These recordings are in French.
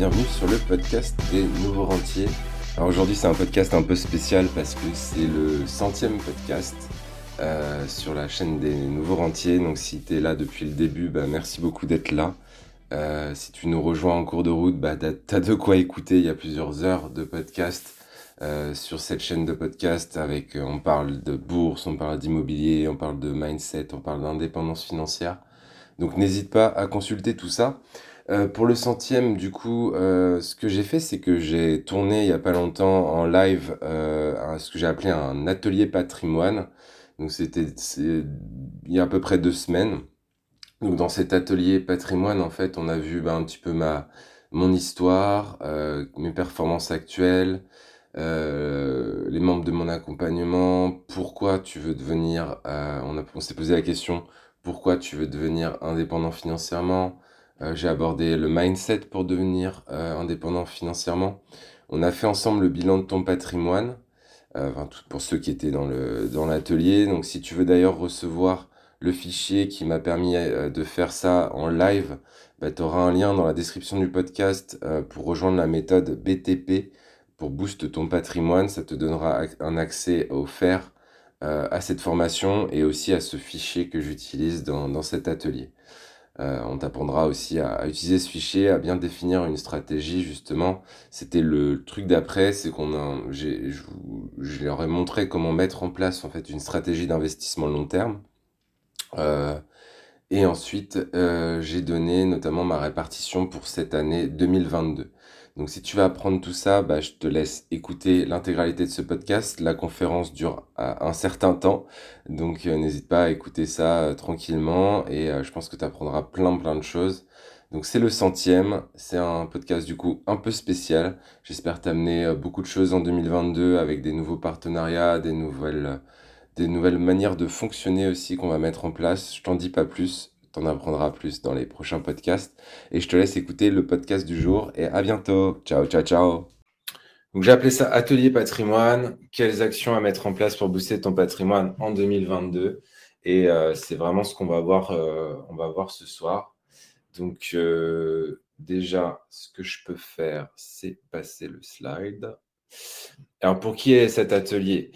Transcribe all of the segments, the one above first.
bienvenue sur le podcast des nouveaux rentiers. Alors aujourd'hui c'est un podcast un peu spécial parce que c'est le centième podcast euh, sur la chaîne des nouveaux rentiers. Donc si tu es là depuis le début, bah, merci beaucoup d'être là. Euh, si tu nous rejoins en cours de route, bah, tu as de quoi écouter. Il y a plusieurs heures de podcast euh, sur cette chaîne de podcast avec on parle de bourse, on parle d'immobilier, on parle de mindset, on parle d'indépendance financière. Donc n'hésite pas à consulter tout ça. Euh, pour le centième, du coup, euh, ce que j'ai fait, c'est que j'ai tourné il y a pas longtemps en live euh, ce que j'ai appelé un atelier patrimoine. Donc c'était il y a à peu près deux semaines. Donc dans cet atelier patrimoine, en fait, on a vu ben, un petit peu ma mon histoire, mes performances actuelles, les membres de mon accompagnement, pourquoi tu veux devenir, on, s'est posé la question, pourquoi tu veux devenir indépendant financièrement, j'ai abordé le mindset pour devenir euh, indépendant financièrement. On a fait ensemble le bilan de ton patrimoine, euh, pour ceux qui étaient dans le dans l'atelier. Donc si tu veux d'ailleurs recevoir le fichier qui m'a permis de faire ça en live, bah, tu auras un lien dans la description du podcast pour rejoindre la méthode BTP pour Boost ton patrimoine. Ça te donnera un accès offert à cette formation et aussi à ce fichier que j'utilise dans, dans cet atelier. Euh, on t'apprendra aussi à, utiliser ce fichier, à bien définir une stratégie justement. C'était le truc d'après, c'est qu'on a, je, leur ai montré comment mettre en place en fait une stratégie d'investissement long terme. Euh, et ensuite, euh, j'ai donné notamment ma répartition pour cette année 2022. Donc si tu veux apprendre tout ça, bah, je te laisse écouter l'intégralité de ce podcast. La conférence dure un certain temps, donc euh, n'hésite pas à écouter ça euh, tranquillement et euh, je pense que tu apprendras plein plein de choses. Donc c'est le centième, c'est un podcast du coup un peu spécial. J'espère t'amener beaucoup de choses en 2022 avec des nouveaux partenariats, des nouvelles, des nouvelles manières de fonctionner aussi qu'on va mettre en place. Je t'en dis pas plus, t'en apprendras plus dans les prochains podcasts. Et je te laisse écouter le podcast du jour et à bientôt. Ciao, ciao, ciao. Donc j'ai appelé ça Atelier patrimoine. Quelles actions à mettre en place pour booster ton patrimoine en 2022 Et euh, c'est vraiment ce qu'on va voir, euh, va voir ce soir. Donc euh, déjà, ce que je peux faire, c'est passer le slide. Alors pour qui est cet atelier?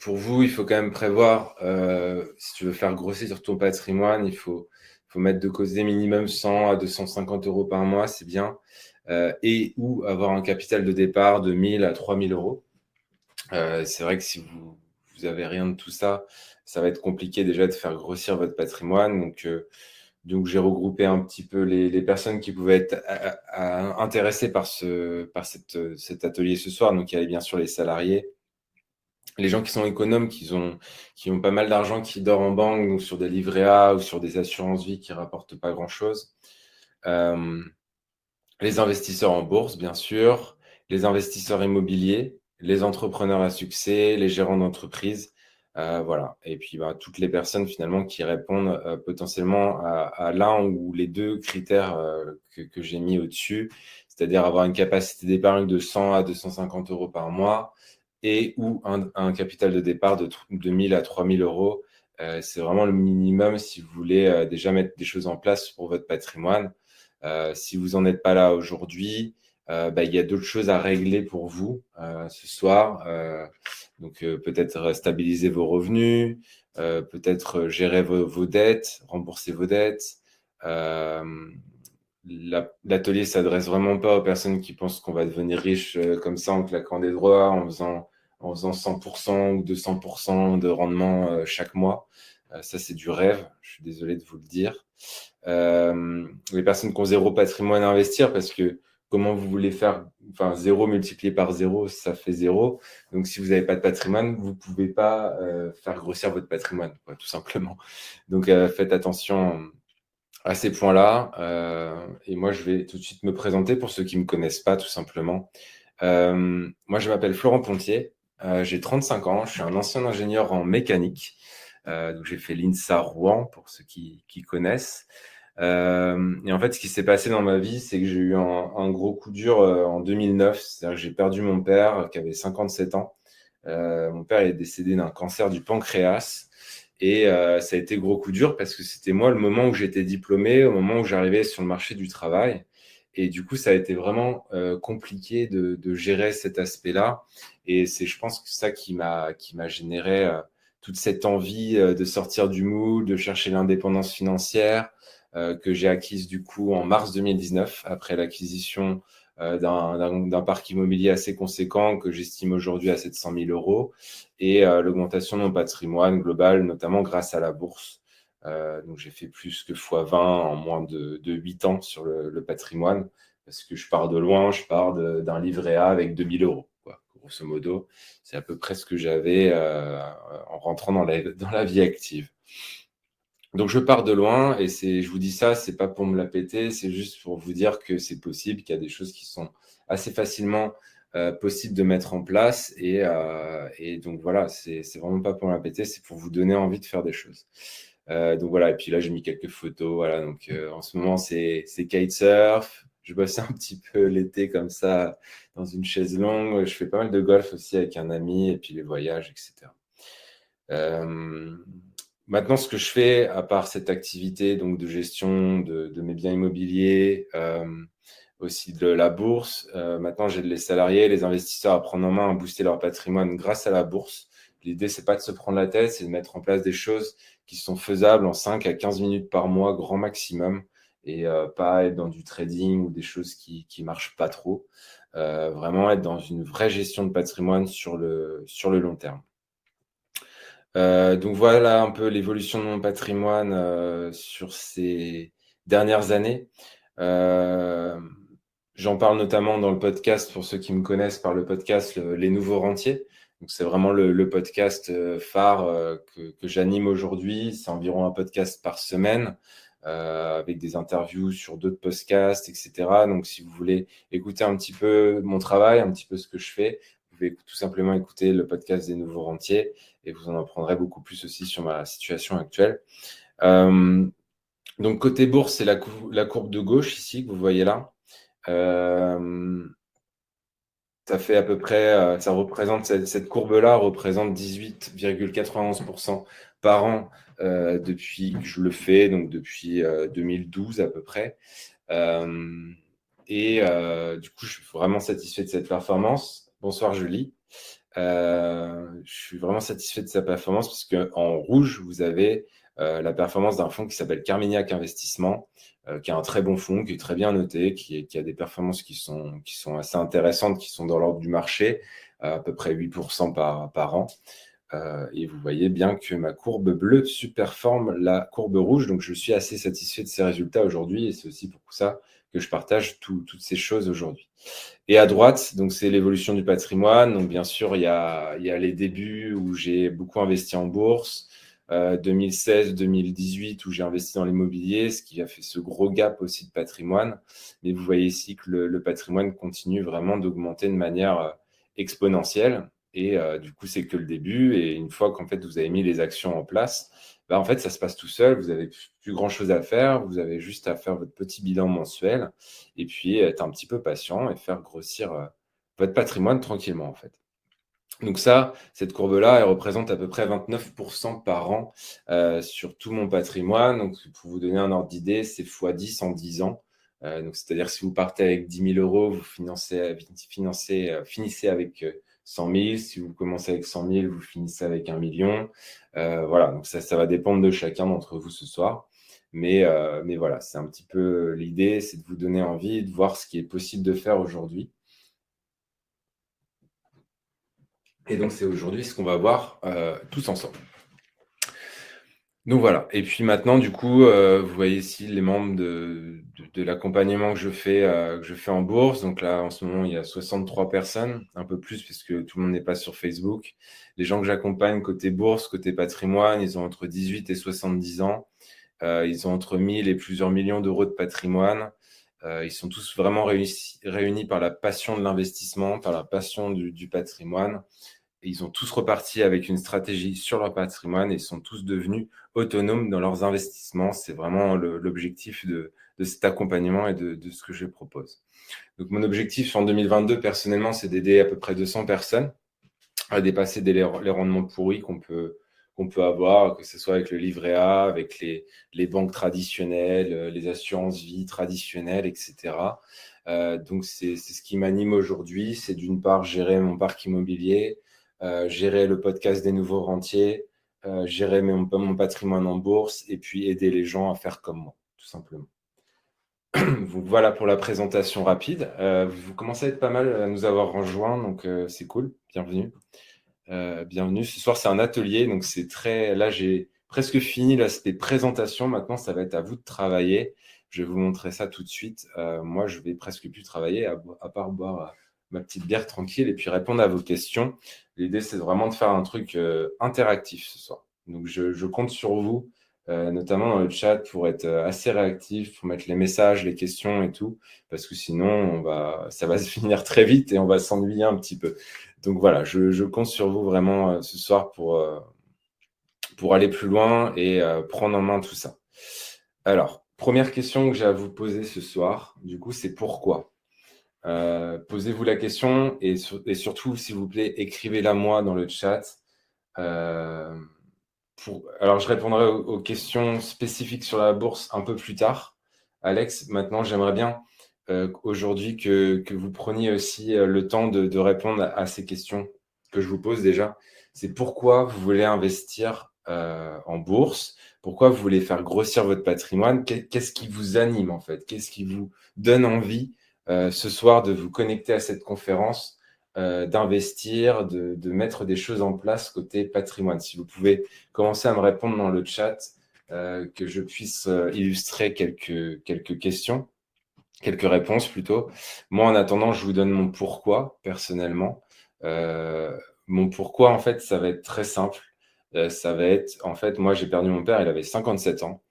Pour vous, il faut quand même prévoir, euh, si tu veux faire grossir ton patrimoine, il faut, mettre de côté minimum 100 à 250 euros par mois, c'est bien, euh, et ou avoir un capital de départ de 1000 à 3000 euros. Euh, c'est vrai que si vous, vous avez rien de tout ça, ça va être compliqué déjà de faire grossir votre patrimoine. Donc, j'ai regroupé un petit peu les, personnes qui pouvaient être intéressées par, cet atelier ce soir. Donc il y avait bien sûr les salariés, les gens qui sont économes, qui ont, pas mal d'argent qui dort en banque, ou sur des livrets A ou sur des assurances vie qui rapportent pas grand-chose. Euh, les investisseurs en bourse, bien sûr, les investisseurs immobiliers, les entrepreneurs à succès, les gérants d'entreprise, euh, voilà. Et puis bah, toutes les personnes finalement qui répondent euh, potentiellement à, l'un ou les deux critères que, que j'ai mis au-dessus, c'est-à-dire avoir une capacité d'épargne de 100 à 250 euros par mois, et ou un, capital de départ de 2000 à 3000 euros. Euh, c'est vraiment le minimum si vous voulez euh, déjà mettre des choses en place pour votre patrimoine. Euh, si vous n'en êtes pas là aujourd'hui, bah, il y a d'autres choses à régler pour vous ce soir. donc peut-être stabiliser vos revenus, peut-être gérer vos, dettes, rembourser vos dettes. L'atelier s'adresse vraiment pas aux personnes qui pensent qu'on va devenir riche comme ça en claquant des droits, en faisant en faisant 100% ou 200% de rendement euh, chaque mois. Euh, ça, c'est du rêve. Je suis désolé de vous le dire. Euh, les personnes qui ont zéro patrimoine à investir, parce que comment vous voulez faire, enfin, zéro multiplié par zéro, ça fait zéro. Donc, si vous n'avez pas de patrimoine, vous ne pouvez pas faire grossir votre patrimoine, tout simplement. Donc, faites attention à ces points-là. et moi, je vais tout de suite me présenter pour ceux qui ne me connaissent pas, tout simplement. moi, je m'appelle Florent Pontier. Euh, j'ai 35 ans, je suis un ancien ingénieur en mécanique. Euh, donc j'ai fait l'INSA Rouen pour ceux qui, qui connaissent. Euh, et en fait, ce qui s'est passé dans ma vie, c'est que j'ai eu un, un, gros coup dur en 2009. C'est-à-dire que j'ai perdu mon père qui avait 57 ans. mon père est décédé d'un cancer du pancréas. Et ça a été gros coup dur parce que c'était moi le moment où j'étais diplômé, au moment où j'arrivais sur le marché du travail. Et du coup, ça a été vraiment compliqué de, gérer cet aspect-là. Et c'est, je pense, ça qui m'a qui m'a généré toute cette envie de sortir du moule, de chercher l'indépendance financière que j'ai acquise du coup en mars 2019 après l'acquisition euh, d'un parc immobilier assez conséquent que j'estime aujourd'hui à 700 000 euros et euh, l'augmentation de mon patrimoine global, notamment grâce à la bourse. Euh, donc j'ai fait plus que x20 en moins de, de 8 ans sur le, patrimoine parce que je pars de loin, je pars d'un livret A avec 2000 euros. Quoi. Grosso modo, c'est à peu près ce que j'avais en rentrant dans la, dans la vie active. Donc je pars de loin et je vous dis ça, c'est pas pour me la péter, c'est juste pour vous dire que c'est possible, qu'il y a des choses qui sont assez facilement euh, possibles de mettre en place et, euh, et donc voilà, c'est vraiment pas pour me la péter, c'est pour vous donner envie de faire des choses. Euh, donc voilà, et puis là j'ai mis quelques photos, voilà, donc euh, en ce moment c'est, kitesurf, je bosse un petit peu l'été comme ça dans une chaise longue, je fais pas mal de golf aussi avec un ami et puis les voyages, etc. Euh, Maintenant, ce que je fais, à part cette activité donc de gestion de, mes biens immobiliers, aussi de la bourse, euh, maintenant j'aide les salariés, les investisseurs à prendre en main, à booster leur patrimoine grâce à la bourse. L'idée, c'est pas de se prendre la tête, c'est de mettre en place des choses qui sont faisables en 5 à 15 minutes par mois, grand maximum, et euh, pas être dans du trading ou des choses qui ne marchent pas trop. vraiment être dans une vraie gestion de patrimoine sur le, sur le long terme. Euh, donc voilà un peu l'évolution de mon patrimoine euh, sur ces dernières années. Euh, j'en parle notamment dans le podcast, pour ceux qui me connaissent par le podcast Les Nouveaux Rentiers. Donc c'est vraiment le, podcast phare que, que j'anime aujourd'hui. C'est environ un podcast par semaine. avec des interviews sur d'autres podcasts, etc. Donc, si vous voulez écouter un petit peu mon travail, un petit peu ce que je fais, pouvez tout simplement écouter le podcast des nouveaux rentiers et vous en apprendrez beaucoup plus aussi sur ma situation actuelle. Euh, donc côté bourse, c'est la, courbe de gauche ici que vous voyez là. Euh, ça fait à peu près, euh, ça représente cette, courbe-là représente 18,91% par an depuis que je le fais, donc depuis 2012 à peu près. et du coup, je suis vraiment satisfait de cette performance. Bonsoir Julie. Euh, je suis vraiment satisfait de sa performance parce qu'en rouge, vous avez euh, la performance d'un fonds qui s'appelle Carmignac Investissement, euh, qui est un très bon fonds, qui est très bien noté, qui, a des performances qui sont, assez intéressantes, qui sont dans l'ordre du marché, à peu près 8% par, an. et vous voyez bien que ma courbe bleue superforme la courbe rouge, donc je suis assez satisfait de ces résultats aujourd'hui et c'est aussi pour ça que je partage toutes ces choses aujourd'hui. Et à droite, donc c'est l'évolution du patrimoine. Donc bien sûr, a, il y a les débuts où j'ai beaucoup investi en bourse, 2016-2018 euh, où j'ai investi dans l'immobilier, ce qui a fait ce gros gap aussi de patrimoine. Mais vous voyez ici que le, patrimoine continue vraiment d'augmenter de manière euh, exponentielle. Et euh, du coup, c'est que le début. Et une fois qu'en fait vous avez mis les actions en place, bah, en fait, ça se passe tout seul. Vous n'avez plus grand chose à faire. Vous avez juste à faire votre petit bilan mensuel et puis être un petit peu patient et faire grossir votre patrimoine tranquillement, en fait. Donc ça, cette courbe-là, elle représente à peu près 29% par an euh, sur tout mon patrimoine. Donc pour vous donner un ordre d'idée, c'est x10 en 10 ans. Euh, donc c'est-à-dire si vous partez avec 10 000 euros, vous financez, financez, finissez avec 100 000. Si vous commencez avec 100 000, vous finissez avec un million. Euh, voilà, donc ça, ça va dépendre de chacun d'entre vous ce soir. Mais, euh, mais voilà, c'est un petit peu l'idée, c'est de vous donner envie de voir ce qui est possible de faire aujourd'hui. Et donc, c'est aujourd'hui ce qu'on va voir euh, tous ensemble. Donc voilà. Et puis maintenant, du coup, euh, vous voyez ici les membres de, de, l'accompagnement que je fais euh, que je fais en bourse. Donc là, en ce moment, il y a 63 personnes, un peu plus puisque tout le monde n'est pas sur Facebook. Les gens que j'accompagne côté bourse, côté patrimoine, ils ont entre 18 et 70 ans. Ils ont entre 1000 et plusieurs millions d'euros de patrimoine. ils sont tous vraiment réunis, par la passion de l'investissement, par la passion du patrimoine ils ont tous reparti avec une stratégie sur leur patrimoine et sont tous devenus autonomes dans leurs investissements. C'est vraiment l'objectif de, cet accompagnement et de, ce que je propose. Donc, mon objectif en 2022, personnellement, c'est d'aider à peu près 200 personnes à dépasser les, rendements pourris qu'on peut, qu'on peut avoir, que ce soit avec le livret A, avec les, banques traditionnelles, les assurances vie traditionnelles, etc. donc, c'est ce qui m'anime aujourd'hui. C'est d'une part gérer mon parc immobilier, gérer le podcast des nouveaux rentiers, gérer mon, patrimoine en bourse et puis aider les gens à faire comme moi, tout simplement. voilà pour la présentation rapide. Euh, vous commencez à être pas mal à nous avoir rejoints, donc euh, c'est cool. Bienvenue. Euh, bienvenue. Ce soir, c'est un atelier, donc c'est très. Là, j'ai presque fini l'aspect présentation. Maintenant, ça va être à vous de travailler. Je vais vous montrer ça tout de suite. moi, je vais presque plus travailler, à, part boire ma petite bière tranquille et puis répondre à vos questions. L'idée, c'est vraiment de faire un truc interactif ce soir. Donc, je compte sur vous euh, notamment dans le chat pour être euh, assez réactif, pour mettre les messages, les questions et tout, parce que sinon, ça va se finir très vite et on va s'ennuyer un petit peu. Donc voilà, je, compte sur vous vraiment euh, ce soir pour aller plus loin et prendre en main tout ça. Alors, première question que j'ai à vous poser ce soir, du coup, c'est pourquoi? Posez-vous la question et, surtout, s'il vous plaît, écrivez-la moi dans le chat alors, je répondrai aux, questions spécifiques sur la bourse un peu plus tard. Alex, maintenant, j'aimerais bien euh, aujourd'hui que, vous preniez aussi euh, le temps de, répondre à, ces questions que je vous pose déjà. C'est pourquoi vous voulez investir euh, en bourse? Pourquoi vous voulez faire grossir votre patrimoine? Qu'est-ce qui vous anime en fait? Qu'est-ce qui vous donne envie ce soir de vous connecter à cette conférence euh, d'investir, de, mettre des choses en place côté patrimoine. Si vous pouvez commencer à me répondre dans le chat, euh, que je puisse euh, illustrer quelques, quelques questions, quelques réponses plutôt. Moi, en attendant, je vous donne mon pourquoi personnellement. mon pourquoi, en fait, ça va être très simple. ça va être, en fait, moi, j'ai perdu mon père, il avait 57 ans.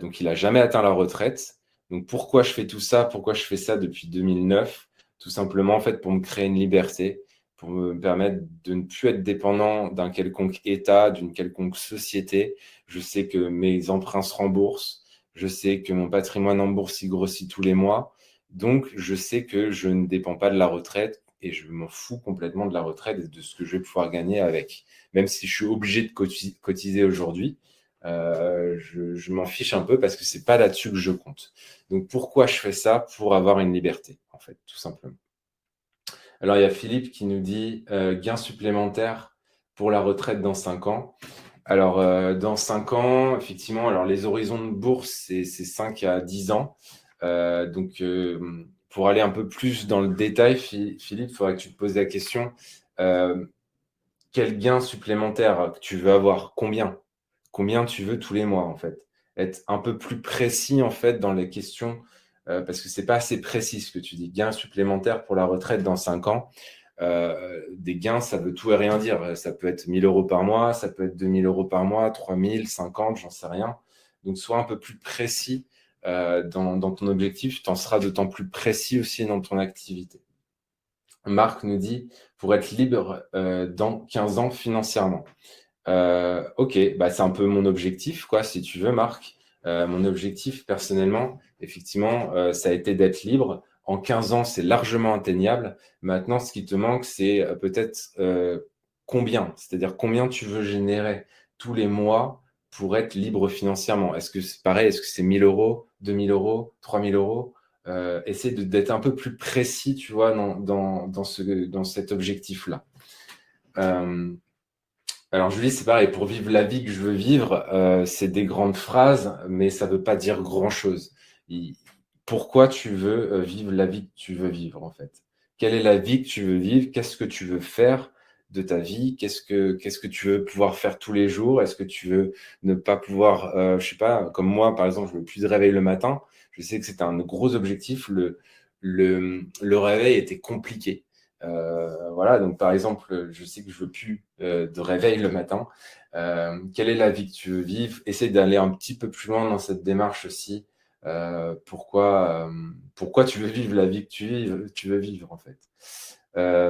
donc, il n'a jamais atteint la retraite. Donc, pourquoi je fais tout ça? Pourquoi je fais ça depuis 2009 tout simplement en fait pour me créer une liberté, pour me permettre de ne plus être dépendant d'un quelconque État, d'une quelconque société. Je sais que mes emprunts se remboursent, je sais que mon patrimoine en bourse il grossit tous les mois, donc je sais que je ne dépends pas de la retraite et je m'en fous complètement de la retraite et de ce que je vais pouvoir gagner avec. Même si je suis obligé de cotiser aujourd'hui, euh, je, m'en fiche un peu parce que c'est pas là-dessus que je compte. Donc pourquoi je fais ça? Pour avoir une liberté, en fait, tout simplement. Alors il y a Philippe qui nous dit euh, gain supplémentaire pour la retraite dans 5 ans. Alors euh, dans 5 ans, effectivement, alors les horizons de bourse, c'est 5 à 10 ans. Euh, donc pour aller un peu plus dans le détail, Philippe, il faudrait que tu te poses la question quel gain supplémentaire tu veux avoir? Combien? Combien tu veux tous les mois, en fait. Être un peu plus précis, en fait, dans les questions, euh, parce que c'est pas assez précis ce que tu dis. Gains supplémentaires pour la retraite dans 5 ans. Euh, des gains, ça veut tout et rien dire. Ça peut être 1000 euros par mois, ça peut être 2000 euros par mois, 3000, 50, j'en sais rien. Donc, sois un peu plus précis euh, dans, ton objectif. Tu en seras d'autant plus précis aussi dans ton activité. Marc nous dit, pour être libre dans 15 ans financièrement. Euh, ok, bah, c'est un peu mon objectif, quoi, si tu veux, Marc. Euh, mon objectif, personnellement, effectivement, euh, ça a été d'être libre. En 15 ans, c'est largement atteignable. Maintenant, ce qui te manque, c'est peut-être combien, c'est-à-dire combien tu veux générer tous les mois pour être libre financièrement? Est-ce que c'est pareil Est-ce que c'est 1000 euros, 2000 euros, 3000 euros? Euh, Essaye d'être un peu plus précis, tu vois, dans, dans, dans, ce, dans cet objectif-là. Alors Julie, c'est pareil, pour vivre la vie que je veux vivre, euh, c'est des grandes phrases, mais ça ne veut pas dire grand-chose. Pourquoi tu veux euh, vivre la vie que tu veux vivre, en fait? Quelle est la vie que tu veux vivre? Qu'est-ce que tu veux faire de ta vie? Qu'est-ce que que tu veux pouvoir faire tous les jours? Est-ce que tu veux ne pas pouvoir, euh, je sais pas, comme moi, par exemple, je veux plus de réveil le matin. Je sais que c'était un gros objectif. Le, le, le réveil était compliqué. Euh, voilà, donc par exemple, je sais que je veux plus euh, de réveil le matin. Euh, quelle est la vie que tu veux vivre? Essaye d'aller un petit peu plus loin dans cette démarche aussi. pourquoi, pourquoi tu veux vivre la vie que tu, veux vivre en fait?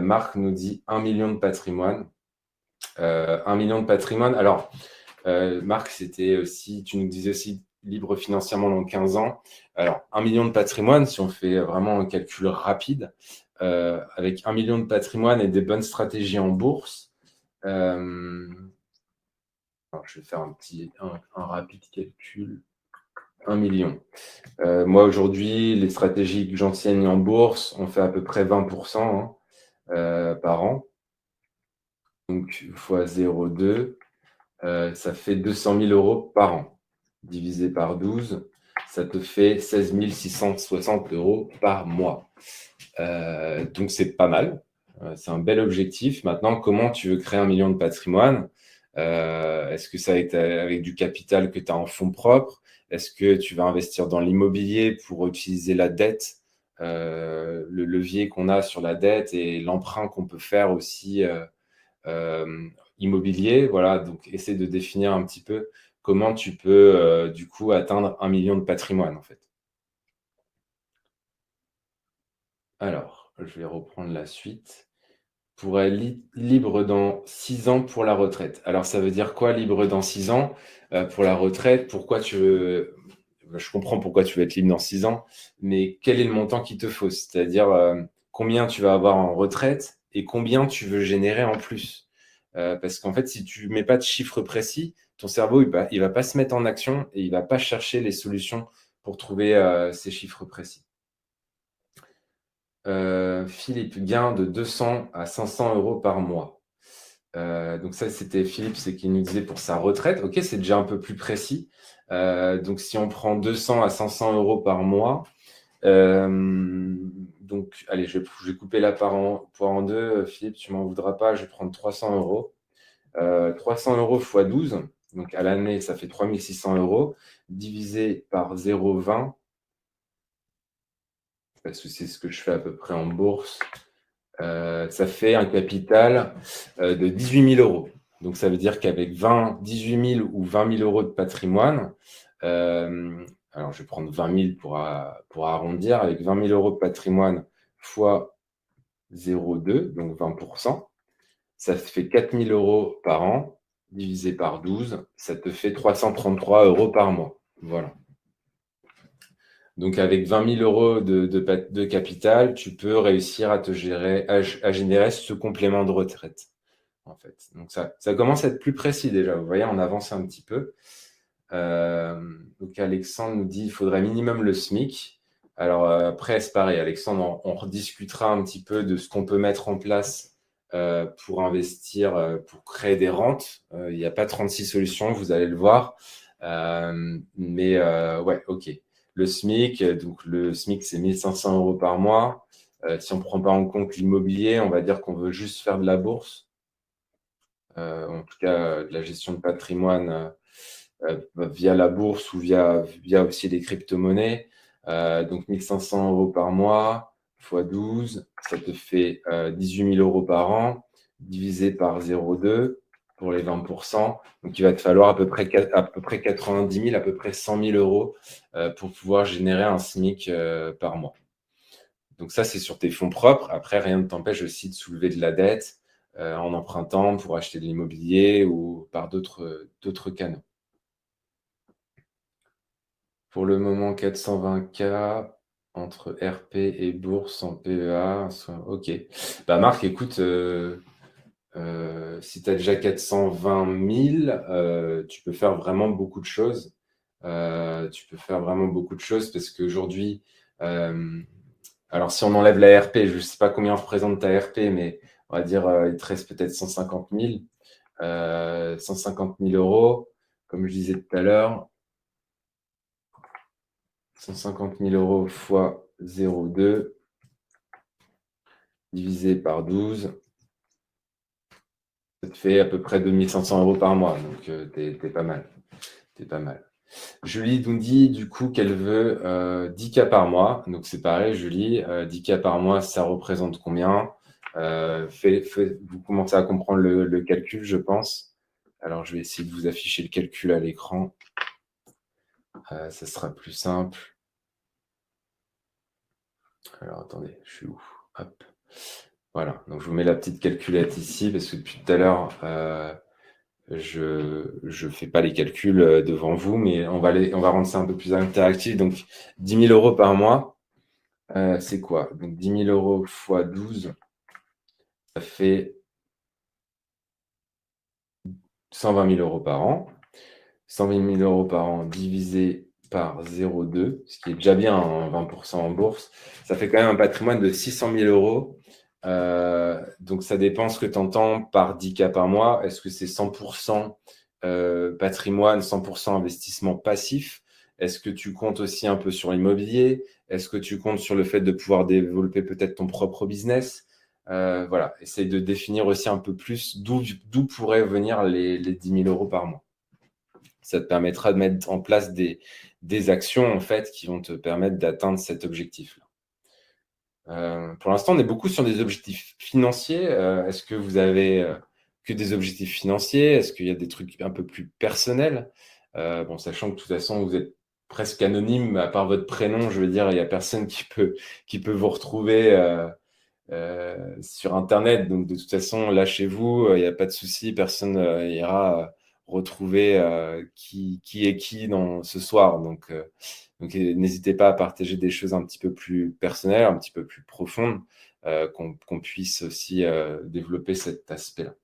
Marc nous dit un million de patrimoine. un million de patrimoine. Alors, Marc, c'était aussi, tu nous disais aussi libre financièrement dans 15 ans. Alors, un million de patrimoine, si on fait vraiment un calcul rapide, euh, avec un million de patrimoine et des bonnes stratégies en bourse, euh, je vais faire un petit, un, rapide calcul. 1 million. Euh, moi, aujourd'hui, les stratégies que j'enseigne en bourse, on fait à peu près 20% hein, par an. Donc, x 0,2, euh, ça fait 200 000 euros par an. Divisé par 12, ça te fait 16 660 euros par mois. donc, c'est pas mal. c'est un bel objectif. Maintenant, comment tu veux créer un million de patrimoine? Euh, est-ce que ça être avec du capital que tu as en fonds propres? Est-ce que tu vas investir dans l'immobilier pour utiliser la dette, euh, le levier qu'on a sur la dette et l'emprunt qu'on peut faire aussi euh, immobilier Voilà, donc essaie de définir un petit peu comment tu peux du coup atteindre un million de patrimoine en fait. Alors, je vais reprendre la suite pour être libre dans six ans pour la retraite. Alors, ça veut dire quoi, libre dans six ans? Euh, pour la retraite Pourquoi tu veux... Je comprends pourquoi tu veux être libre dans six ans, mais quel est le montant qu'il te faut? C'est-à-dire euh, combien tu vas avoir en retraite et combien tu veux générer en plus? Euh, parce qu'en fait, si tu mets pas de chiffres précis, ton cerveau, il va, va pas se mettre en action et il va pas chercher les solutions pour trouver ces chiffres précis. Euh, Philippe, gain de 200 à 500 euros par mois. Euh, donc ça, c'était Philippe, c'est qui nous disait pour sa retraite. Ok, c'est déjà un peu plus précis. Euh, donc si on prend 200 à 500 euros par mois, donc allez, je vais, couper la part en, en deux. Philippe, tu m'en voudras pas, je vais prendre 300 euros. 300 euros x 12, donc à l'année, ça fait 3600 euros, divisé par 0,20, parce que c'est ce que je fais à peu près en bourse, euh, ça fait un capital euh, de 18 000 euros. Donc ça veut dire qu'avec 20, 18 000 ou 20 000 euros de patrimoine, euh, alors je vais prendre 20 000 pour, pour arrondir, avec 20 000 euros de patrimoine fois 0,2, donc 20%, ça fait 4 000 euros par an, divisé par 12, ça te fait 333 euros par mois. Voilà. Donc, avec 20 000 euros de, capital, tu peux réussir à te gérer, à, générer ce complément de retraite. En fait. Donc, ça, ça commence à être plus précis déjà. Vous voyez, on avance un petit peu. Euh, donc, Alexandre nous dit qu'il faudrait minimum le SMIC. Alors, euh, après, c'est pareil, Alexandre, on, rediscutera un petit peu de ce qu'on peut mettre en place euh, pour investir, pour créer des rentes. Il n'y a pas 36 solutions, vous allez le voir. mais ouais, ok. Le SMIC, donc le SMIC, c'est 1500 euros par mois. Euh, si on ne prend pas en compte l'immobilier, on va dire qu'on veut juste faire de la bourse. Euh, en tout cas, de la gestion de patrimoine euh, via la bourse ou via, via aussi les crypto-monnaies. donc 1500 euros par mois x 12, ça te fait 18 000 euros par an, divisé par 0,2 pour les 20%. Donc, il va te falloir à peu près, à peu près 90 000, à peu près 100 000 euros euh, pour pouvoir générer un SMIC euh, par mois. Donc, ça, c'est sur tes fonds propres. Après, rien ne t'empêche aussi de soulever de la dette euh, en empruntant pour acheter de l'immobilier ou par d'autres canaux. Pour le moment, 420K entre RP et bourse en PEA. Ok. Bah, Marc, écoute, euh, si tu as déjà 420 000, euh, tu peux faire vraiment beaucoup de choses. Euh, tu peux faire vraiment beaucoup de choses parce qu'aujourd'hui, alors si on enlève la RP, je ne sais pas combien représente ta RP, mais on va dire il te reste peut-être 150 000. 150 000 euros, comme je disais tout à l'heure, 150 000 euros fois 0,2 divisé par 12, ça te fait à peu près 2500 euros par mois. Donc, euh, t'es pas mal. Pas mal. Julie nous dit du coup qu'elle veut 10 euh, cas par mois. Donc, c'est pareil, Julie. 10 euh, cas par mois, ça représente combien? Vous commencez à comprendre le, calcul, je pense. Alors, je vais essayer de vous afficher le calcul à l'écran. ça sera plus simple. Alors, attendez, je suis où? Hop. Voilà, donc je vous mets la petite calculette ici parce que depuis tout à l'heure, euh, je ne fais pas les calculs euh, devant vous, mais on va, rendre ça un peu plus interactif. Donc 10 000 euros par mois, euh, c'est quoi? Donc 10 000 euros x 12, ça fait 120 000 euros par an. 120 000 euros par an divisé par 0,2, ce qui est déjà bien en 20% en bourse, ça fait quand même un patrimoine de 600 000 euros. Euh, donc ça dépend ce que tu entends par 10K par mois. Est-ce que c'est 100% euh, patrimoine, 100% investissement passif? Est-ce que tu comptes aussi un peu sur l'immobilier? Est-ce que tu comptes sur le fait de pouvoir développer peut-être ton propre business? Euh, Voilà, essaye de définir aussi un peu plus d'où pourraient venir les, les 10 000 euros par mois ça te permettra de mettre en place des, des actions en fait qui vont te permettre d'atteindre cet objectif-là. Euh, pour l'instant, on est beaucoup sur des objectifs financiers. Euh, est-ce que vous avez euh, que des objectifs financiers? Est-ce qu'il y a des trucs un peu plus personnels? Bon, sachant que de toute façon, vous êtes presque anonyme, à part votre prénom, je veux dire, il n'y a personne qui peut, qui peut vous retrouver sur Internet. Donc, de toute façon, là chez vous, il n'y a pas de souci, personne ira retrouver euh, qui, qui, est qui dans ce soir. Donc, euh, donc n'hésitez pas à partager des choses un petit peu plus personnelles, un petit peu plus profondes, euh, qu'on puisse aussi développer cet aspect-là.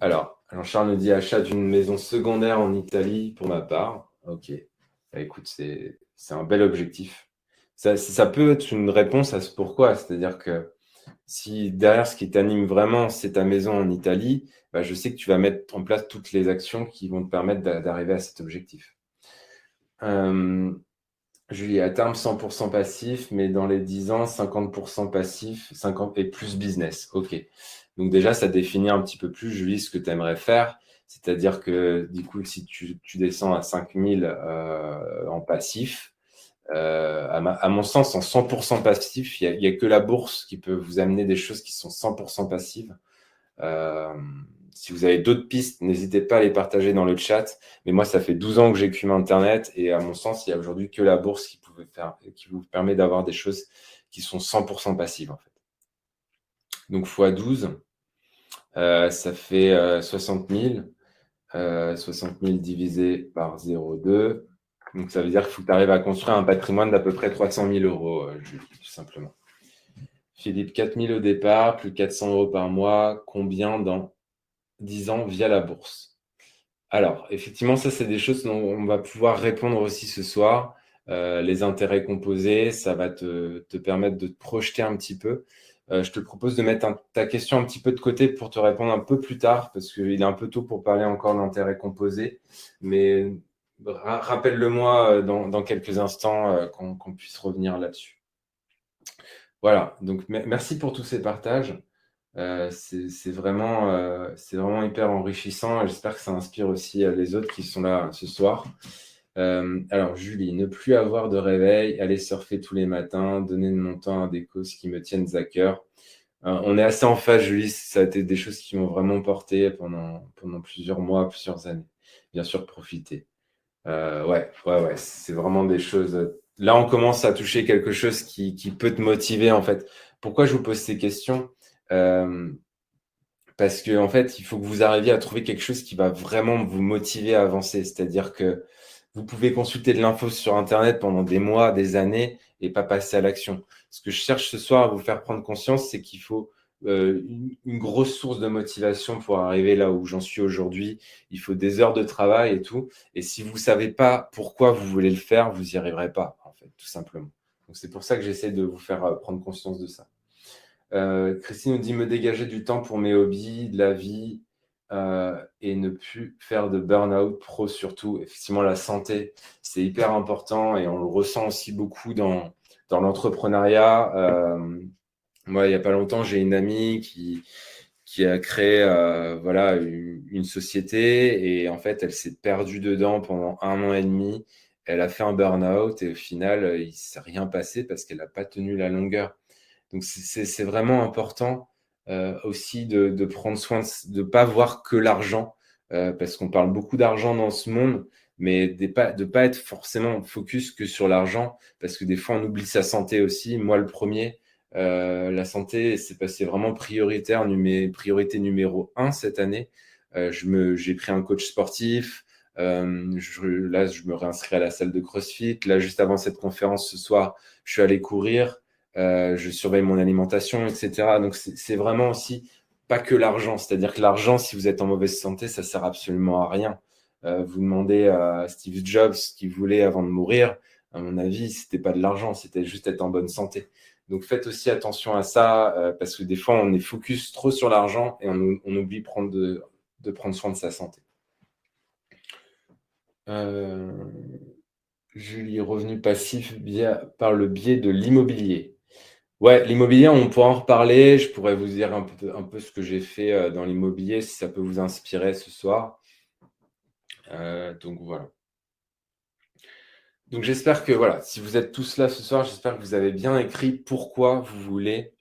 Alors, alors, Charles nous dit achat d'une maison secondaire en Italie pour ma part. Ok. Bah, écoute, c'est un bel objectif. Ça, ça, peut être une réponse à ce pourquoi. C'est-à-dire que si derrière ce qui t'anime vraiment, c'est ta maison en Italie, bah, je sais que tu vas mettre en place toutes les actions qui vont te permettre d'arriver à cet objectif. Euh, Julie, à terme 100% passif, mais dans les 10 ans, 50% passif 50 et plus business. OK. Donc déjà, ça définit un petit peu plus, Julie, ce que tu aimerais faire. C'est-à-dire que du coup, si tu, descends à 5000 euh, en passif, euh, à, mon sens, en 100% passif, il n'y a, que la bourse qui peut vous amener des choses qui sont 100% passives. Euh, si vous avez d'autres pistes, n'hésitez pas à les partager dans le chat. Mais moi, ça fait 12 ans que j'écume Internet et à mon sens, il n'y a aujourd'hui que la bourse qui, vous permet d'avoir des choses qui sont 100% passives en fait. Donc x 12, euh, ça fait 60 000. 60 000 divisé par 0,2. Donc ça veut dire qu'il faut que tu arrives à construire un patrimoine d'à peu près 300 000 euros, euh, tout simplement. Philippe, 4 000 au départ, plus 400 euros par mois. Combien dans 10 ans via la bourse? Alors, effectivement, ça, c'est des choses dont on va pouvoir répondre aussi ce soir. Euh, les intérêts composés, ça va te, permettre de te projeter un petit peu. Euh, je te propose de mettre ta question un petit peu de côté pour te répondre un peu plus tard, parce qu'il est un peu tôt pour parler encore d'intérêts composés. Mais Rappelle-le-moi euh, dans, quelques instants euh, qu'on puisse revenir là-dessus. Voilà, donc merci pour tous ces partages. Euh, c'est vraiment, vraiment hyper enrichissant j'espère que ça inspire aussi les autres qui sont là ce soir. alors, Julie, ne plus avoir de réveil, aller surfer tous les matins, donner de mon temps à des causes qui me tiennent à cœur. on est assez en phase, Julie. Ça a été des choses qui m'ont vraiment porté pendant, pendant plusieurs mois, plusieurs années. Bien sûr, profiter. Euh, ouais, ouais, ouais, c'est vraiment des choses. Là, on commence à toucher quelque chose qui, peut te motiver en fait. Pourquoi je vous pose ces questions? Euh, Parce que en fait, il faut que vous arriviez à trouver quelque chose qui va vraiment vous motiver à avancer. C'est-à-dire que vous pouvez consulter de l'info sur Internet pendant des mois, des années et pas passer à l'action. Ce que je cherche ce soir à vous faire prendre conscience, c'est qu'il faut euh, une, grosse source de motivation pour arriver là où j'en suis aujourd'hui. Il faut des heures de travail et tout. Et si vous ne savez pas pourquoi vous voulez le faire, vous n'y arriverez pas, en fait, tout simplement. Donc c'est pour ça que j'essaie de vous faire euh, prendre conscience de ça. Euh, Christine nous dit me dégager du temps pour mes hobbies, de la vie et ne plus faire de burn-out pro surtout. Effectivement, la santé, c'est hyper important et on le ressent aussi beaucoup dans, dans l'entrepreneuriat. Moi, il n'y a pas longtemps, j'ai une amie qui, qui a créé euh, voilà, une, société et en fait, elle s'est perdue dedans pendant un an et demi. Elle a fait un burn-out et au final, il ne s'est rien passé parce qu'elle n'a pas tenu la longueur. Donc, c'est vraiment important euh, aussi de, de, prendre soin de ne pas voir que l'argent euh, parce qu'on parle beaucoup d'argent dans ce monde, mais de pas, de pas être forcément focus que sur l'argent parce que des fois, on oublie sa santé aussi. Moi, le premier, euh, la santé, c'est vraiment prioritaire, priorité numéro un cette année. Euh, j'ai pris un coach sportif. Euh, là, je me réinscris à la salle de CrossFit. Là, juste avant cette conférence ce soir, je suis allé courir. je surveille mon alimentation, etc. Donc, c'est vraiment aussi pas que l'argent. C'est-à-dire que l'argent, si vous êtes en mauvaise santé, ça sert absolument à rien. Vous demandez à Steve Jobs ce qu'il voulait avant de mourir. À mon avis, c'était pas de l'argent, c'était juste être en bonne santé. Donc faites aussi attention à ça, euh, parce que des fois, on est focus trop sur l'argent et on, oublie de, prendre soin de sa santé. Euh, Julie, revenu passif par le biais de l'immobilier. Ouais, l'immobilier, on pourra en reparler. Je pourrais vous dire un peu, ce que j'ai fait euh, dans l'immobilier, si ça peut vous inspirer ce soir. Donc voilà. Donc j'espère que voilà, si vous êtes tous là ce soir, j'espère que vous avez bien écrit pourquoi vous voulez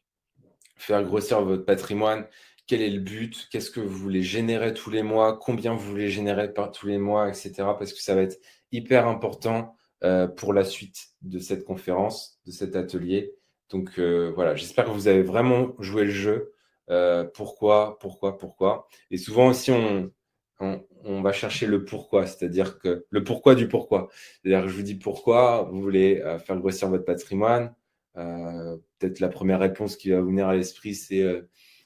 faire grossir votre patrimoine, quel est le but, qu'est-ce que vous voulez générer tous les mois, combien vous voulez générer par tous les mois, etc. Parce que ça va être hyper important euh, pour la suite de cette conférence, de cet atelier. Donc euh, voilà, j'espère que vous avez vraiment joué le jeu. Euh, pourquoi, pourquoi, pourquoi. Et souvent aussi, on, on, va chercher le pourquoi, c'est-à-dire que le pourquoi du pourquoi. C'est-à-dire je vous dis pourquoi vous voulez faire grossir votre patrimoine. Peut-être la première réponse qui va vous venir à l'esprit, c'est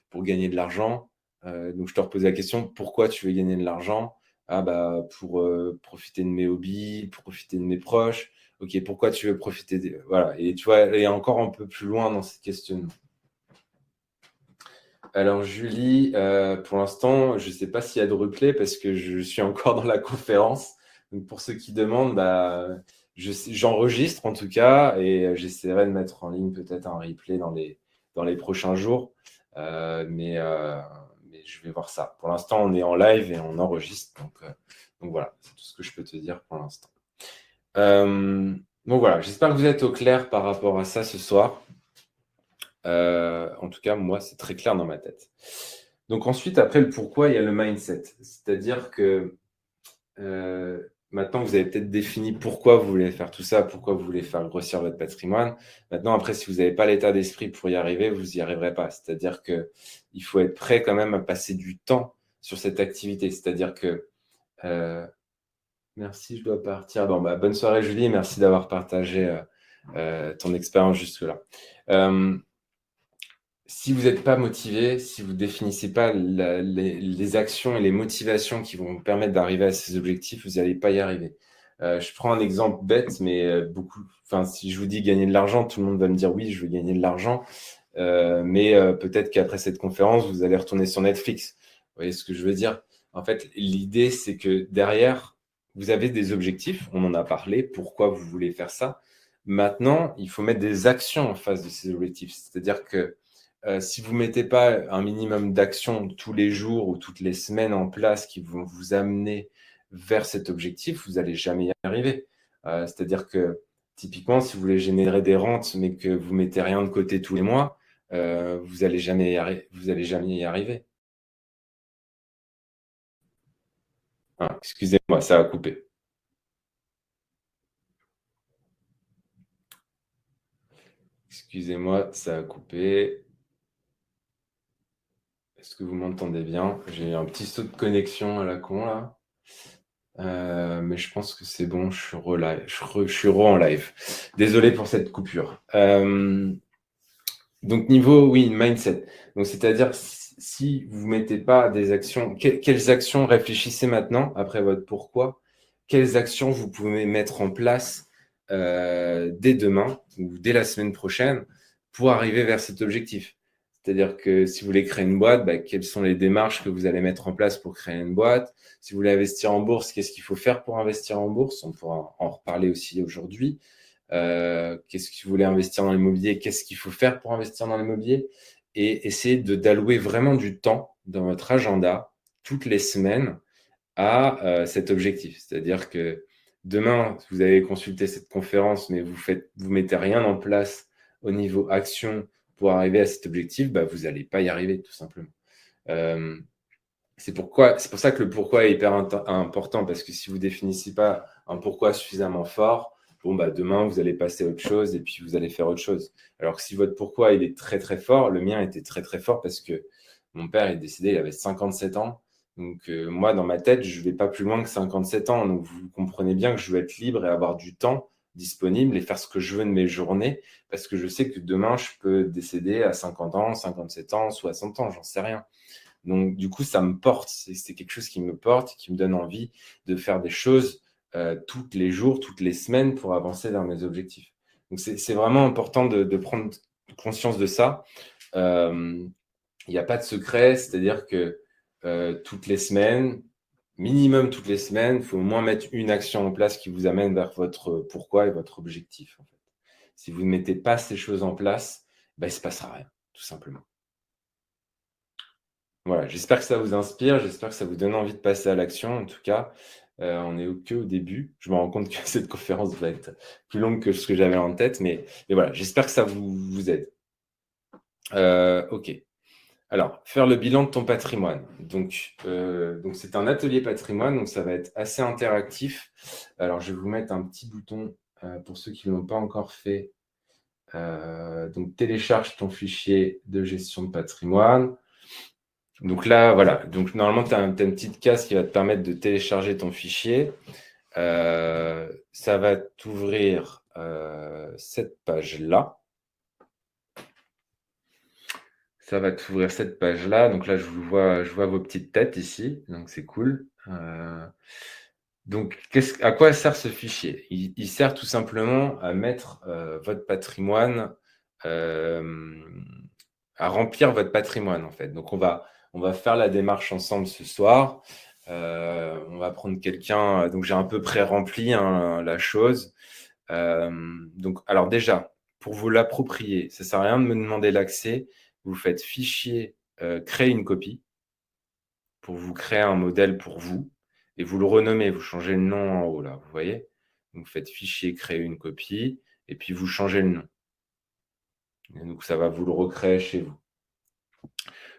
pour gagner de l'argent. donc je te repose la question, pourquoi tu veux gagner de l'argent? Ah bah pour euh, profiter de mes hobbies, pour profiter de mes proches. Ok, pourquoi tu veux profiter de... Voilà, et tu vois, et encore un peu plus loin dans cette questionnement. Alors Julie, euh, pour l'instant, je ne sais pas s'il y a de replay parce que je suis encore dans la conférence. Pour ceux qui demandent, bah, j'enregistre en tout cas et j'essaierai de mettre en ligne peut-être un replay dans les, prochains jours. Euh, mais je vais voir ça. Pour l'instant, on est en live et on enregistre. Donc, euh, voilà, c'est tout ce que je peux te dire pour l'instant. Euh, donc voilà, j'espère que vous êtes au clair par rapport à ça ce soir. Euh, en tout cas, moi, c'est très clair dans ma tête. Donc ensuite, après le pourquoi, il y a le mindset. C'est-à-dire que Maintenant, vous avez peut-être défini pourquoi vous voulez faire tout ça, pourquoi vous voulez faire grossir votre patrimoine. Maintenant, après, si vous n'avez pas l'état d'esprit pour y arriver, vous n'y arriverez pas. C'est-à-dire qu'il faut être prêt quand même à passer du temps sur cette activité. C'est-à-dire que euh, merci, je dois partir. Bah, bonne soirée, Julie. Merci d'avoir partagé euh, euh, ton expérience jusque-là si vous n'êtes pas motivé, si vous ne définissez pas les, actions et les motivations qui vont vous permettre d'arriver à ces objectifs, vous n'allez pas y arriver. Euh, je prends un exemple bête, mais euh, beaucoup. Enfin, si je vous dis gagner de l'argent, tout le monde va me dire oui, je veux gagner de l'argent. Euh, mais peut-être qu'après cette conférence, vous allez retourner sur Netflix. Vous voyez ce que je veux dire? En fait, l'idée, c'est que derrière, vous avez des objectifs. On en a parlé. Pourquoi vous voulez faire ça? Maintenant, il faut mettre des actions en face de ces objectifs. C'est-à-dire que euh, si vous ne mettez pas un minimum d'actions tous les jours ou toutes les semaines en place qui vont vous amener vers cet objectif, vous n'allez jamais y arriver. Euh, c'est-à-dire que typiquement, si vous voulez générer des rentes, mais que vous ne mettez rien de côté tous les mois, euh, vous n'allez jamais, jamais y arriver. Ah, excusez-moi, ça a coupé. Excusez-moi, ça a coupé. Est-ce que vous m'entendez bien? J'ai un petit saut de connexion à la con là. Euh, mais je pense que c'est bon, je suis, re je, suis en live. Désolé pour cette coupure. Euh, donc niveau, oui, mindset. Donc c'est-à-dire si vous ne mettez pas des actions, quelles actions réfléchissez maintenant après votre pourquoi? Quelles actions vous pouvez mettre en place euh, dès demain ou dès la semaine prochaine pour arriver vers cet objectif? C'est-à-dire que si vous voulez créer une boîte, bah, quelles sont les démarches que vous allez mettre en place pour créer une boîte? Si vous voulez investir en bourse, qu'est-ce qu'il faut faire pour investir en bourse? On pourra en reparler aussi aujourd'hui. Euh, qu'est-ce que vous voulez investir dans l'immobilier? Qu'est-ce qu'il faut faire pour investir dans l'immobilier? Et essayer d'allouer vraiment du temps dans votre agenda toutes les semaines à euh, cet objectif. C'est-à-dire que demain, vous avez consulté cette conférence, mais vous faites, vous mettez rien en place au niveau action pour arriver à cet objectif, bah, vous n'allez pas y arriver, tout simplement. Euh, c'est pourquoi, c'est pour ça que le pourquoi est hyper important, parce que si vous définissez pas un pourquoi suffisamment fort, bon, bah, demain, vous allez passer à autre chose et puis vous allez faire autre chose. Alors que si votre pourquoi, il est très, très fort, le mien était très, très fort parce que mon père est décédé, il avait 57 ans. Donc, euh, moi, dans ma tête, je ne vais pas plus loin que 57 ans. Donc, vous comprenez bien que je veux être libre et avoir du temps disponible et faire ce que je veux de mes journées parce que je sais que demain, je peux décéder à 50 ans, 57 ans, 60 ans, j'en sais rien. Donc, du coup, ça me porte. C'est quelque chose qui me porte, qui me donne envie de faire des choses euh, tous les jours, toutes les semaines pour avancer vers mes objectifs. Donc, c'est vraiment important de, prendre conscience de ça. Euh, il n'y a pas de secret, c'est-à-dire que euh, toutes les semaines, minimum toutes les semaines, il faut au moins mettre une action en place qui vous amène vers votre pourquoi et votre objectif. Si vous ne mettez pas ces choses en place, ben, il ne se passera rien, tout simplement. Voilà, j'espère que ça vous inspire, j'espère que ça vous donne envie de passer à l'action. En tout cas, euh, on n'est que au début. Je me rends compte que cette conférence va être plus longue que ce que j'avais en tête, mais, voilà, j'espère que ça vous, aide. Euh, ok. Alors, faire le bilan de ton patrimoine. Donc, euh, donc c'est un atelier patrimoine, donc ça va être assez interactif. Alors, je vais vous mettre un petit bouton pour ceux qui ne l'ont pas encore fait. donc, télécharge ton fichier de gestion de patrimoine. Donc là, voilà. Donc normalement, tu as, une petite case qui va te permettre de télécharger ton fichier. Euh, ça va t'ouvrir euh, cette page-là. Ça va t'ouvrir cette page-là. Donc là, je vois, je vois vos petites têtes ici. Donc c'est cool. Euh, donc, à quoi sert ce fichier? Il, sert tout simplement à mettre votre patrimoine, à remplir votre patrimoine en fait. Donc on va on va faire la démarche ensemble ce soir. Euh, on va prendre quelqu'un. Donc, j'ai un peu pré-rempli hein, la chose. Euh, donc, alors déjà, pour vous l'approprier, ça sert à rien de me demander l'accès. Vous faites fichier, euh, créer une copie pour vous créer un modèle pour vous et vous le renommez. Vous changez le nom en haut là, vous voyez? vous faites fichier, créer une copie et puis vous changez le nom. donc, ça va vous le recréer chez vous.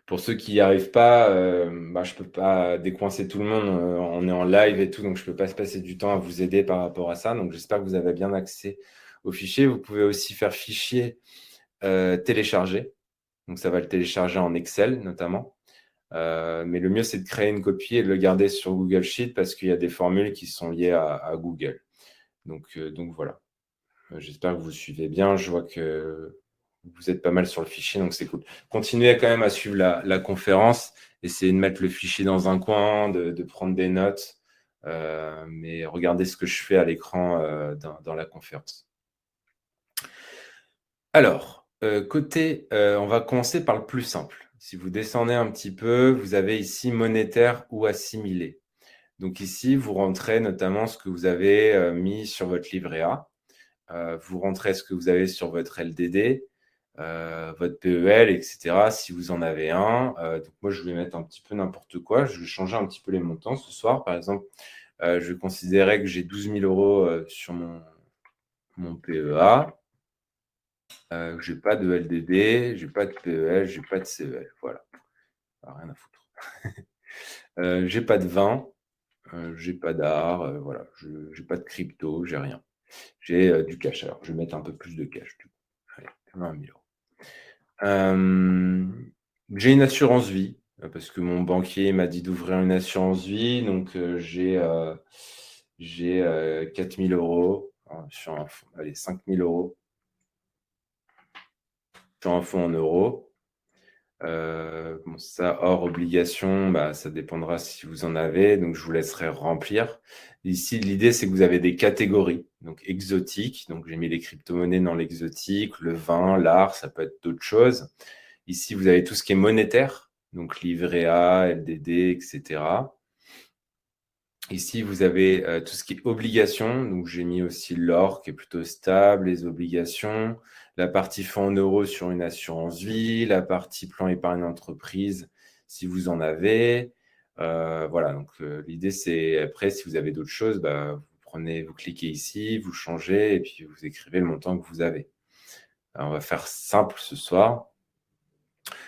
Pour ceux qui n'y arrivent pas, euh, bah, je ne peux pas décoincer tout le monde. Euh, on est en live et tout, donc je ne peux pas se passer du temps à vous aider par rapport à ça. Donc j'espère que vous avez bien accès au fichier. Vous pouvez aussi faire fichier télécharger. Donc ça va le télécharger en Excel notamment. mais le mieux, c'est de créer une copie et de le garder sur Google Sheet parce qu'il y a des formules qui sont liées à, Google. Donc, donc voilà. J'espère que vous suivez bien. Je vois que vous êtes pas mal sur le fichier, donc c'est cool. Continuez quand même à suivre la, conférence. Essayez de mettre le fichier dans un coin, de, prendre des notes. Euh, mais regardez ce que je fais à l'écran euh, dans, la conférence. Alors, euh, côté, on va commencer par le plus simple. Si vous descendez un petit peu, vous avez ici monétaire ou assimilé. Donc ici, vous rentrez notamment ce que vous avez mis sur votre livret A. vous rentrez ce que vous avez sur votre LDD euh, votre PEL, etc. Si vous en avez un. Euh, donc moi, je vais mettre un petit peu n'importe quoi. Je vais changer un petit peu les montants ce soir. Par exemple, euh, je considérais que j'ai 12 000 euros sur mon PEA. Je n'ai pas de LDD, j'ai pas de PEL, j'ai pas de CEL. Voilà. rien à foutre. j'ai pas de vin, j'ai pas d'art, voilà. Je n'ai pas de crypto, j'ai rien. J'ai du cash. Alors, je vais mettre un peu plus de cash du coup. Allez, 20 000 euros. Euh, j'ai une assurance vie euh, parce que mon banquier m'a dit d'ouvrir une assurance vie. Donc, euh, j'ai j'ai 4000 euros sur un fonds, allez, 5000 euros sur un fonds en euros. ça, hors obligation, bah, ça dépendra si vous en avez. Donc, je vous laisserai remplir. Ici, l'idée, c'est que vous avez des catégories, donc exotiques. Donc, j'ai mis les crypto-monnaies dans l'exotique, le vin, l'art, ça peut être d'autres choses. Ici, vous avez tout ce qui est monétaire, donc livret A, LDD, etc. Ici, vous avez euh, tout ce qui est obligations. Donc, j'ai mis aussi l'or qui est plutôt stable, les obligations, la partie fonds en euros sur une assurance vie, la partie plan épargne entreprise si vous en avez, euh, voilà, donc euh, l'idée c'est après, si vous avez d'autres choses, bah, vous prenez, vous cliquez ici, vous changez et puis vous écrivez le montant que vous avez. on va faire simple ce soir.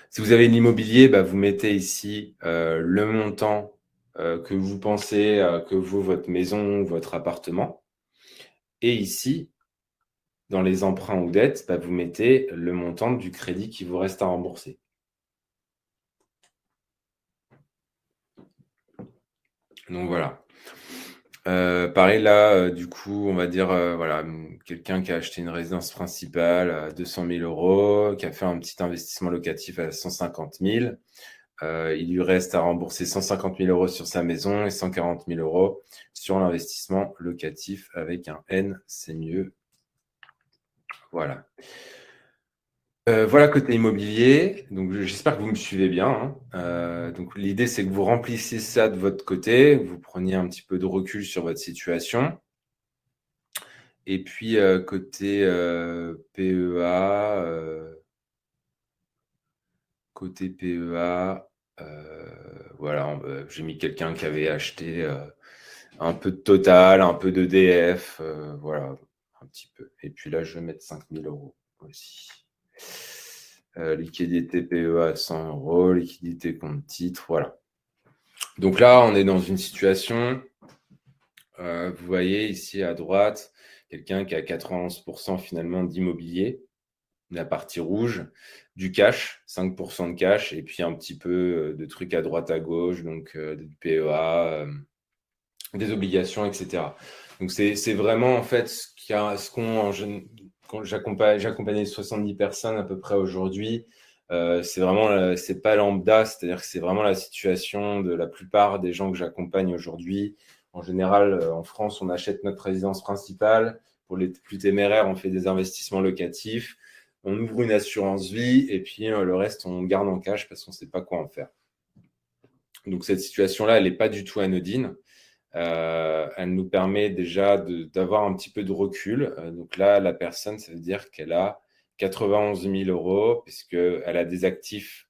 Si vous avez l'immobilier, bah, vous mettez ici euh, le montant que vous pensez que vaut votre maison, votre appartement. Et ici, dans les emprunts ou dettes, bah, vous mettez le montant du crédit qui vous reste à rembourser. Donc voilà. Euh, pareil, là, euh, du coup, on va dire, euh, voilà, quelqu'un qui a acheté une résidence principale à 200 000 euros, qui a fait un petit investissement locatif à 150 000. il lui reste à rembourser 150 000 euros sur sa maison et 140 000 euros sur l'investissement locatif avec un N, c'est mieux. Voilà. Euh, voilà côté immobilier. J'espère que vous me suivez bien. Hein. Euh, l'idée c'est que vous remplissiez ça de votre côté, vous preniez un petit peu de recul sur votre situation. Et puis euh, côté PEA, côté PEA, voilà, j'ai mis quelqu'un qui avait acheté un peu de Total, un peu d'EDF, voilà, un petit peu. Et puis là je vais mettre 5000 euros aussi. Euh, liquidité PEA 100 euros, liquidité compte titre, voilà. Donc là, on est dans une situation, euh, vous voyez ici à droite, quelqu'un qui a 91% finalement d'immobilier, la partie rouge, du cash, 5% de cash, et puis un petit peu euh, de trucs à droite à gauche, donc du PEA, des obligations, etc. Donc c'est vraiment en fait ce qu'on j'accompagne 70 personnes à peu près aujourd'hui. Euh, c'est vraiment, c'est pas lambda, c'est-à-dire que c'est vraiment la situation de la plupart des gens que j'accompagne aujourd'hui. En général, euh, en France, on achète notre résidence principale. Pour les plus téméraires, on fait des investissements locatifs. On ouvre une assurance vie et puis euh, le reste, on garde en cash parce qu'on ne sait pas quoi en faire. Donc cette situation-là, elle n'est pas du tout anodine. Euh, elle nous permet déjà d'avoir un petit peu de recul. Euh, donc là, la personne, ça veut dire qu'elle a 91 000 euros, puisqu'elle a des actifs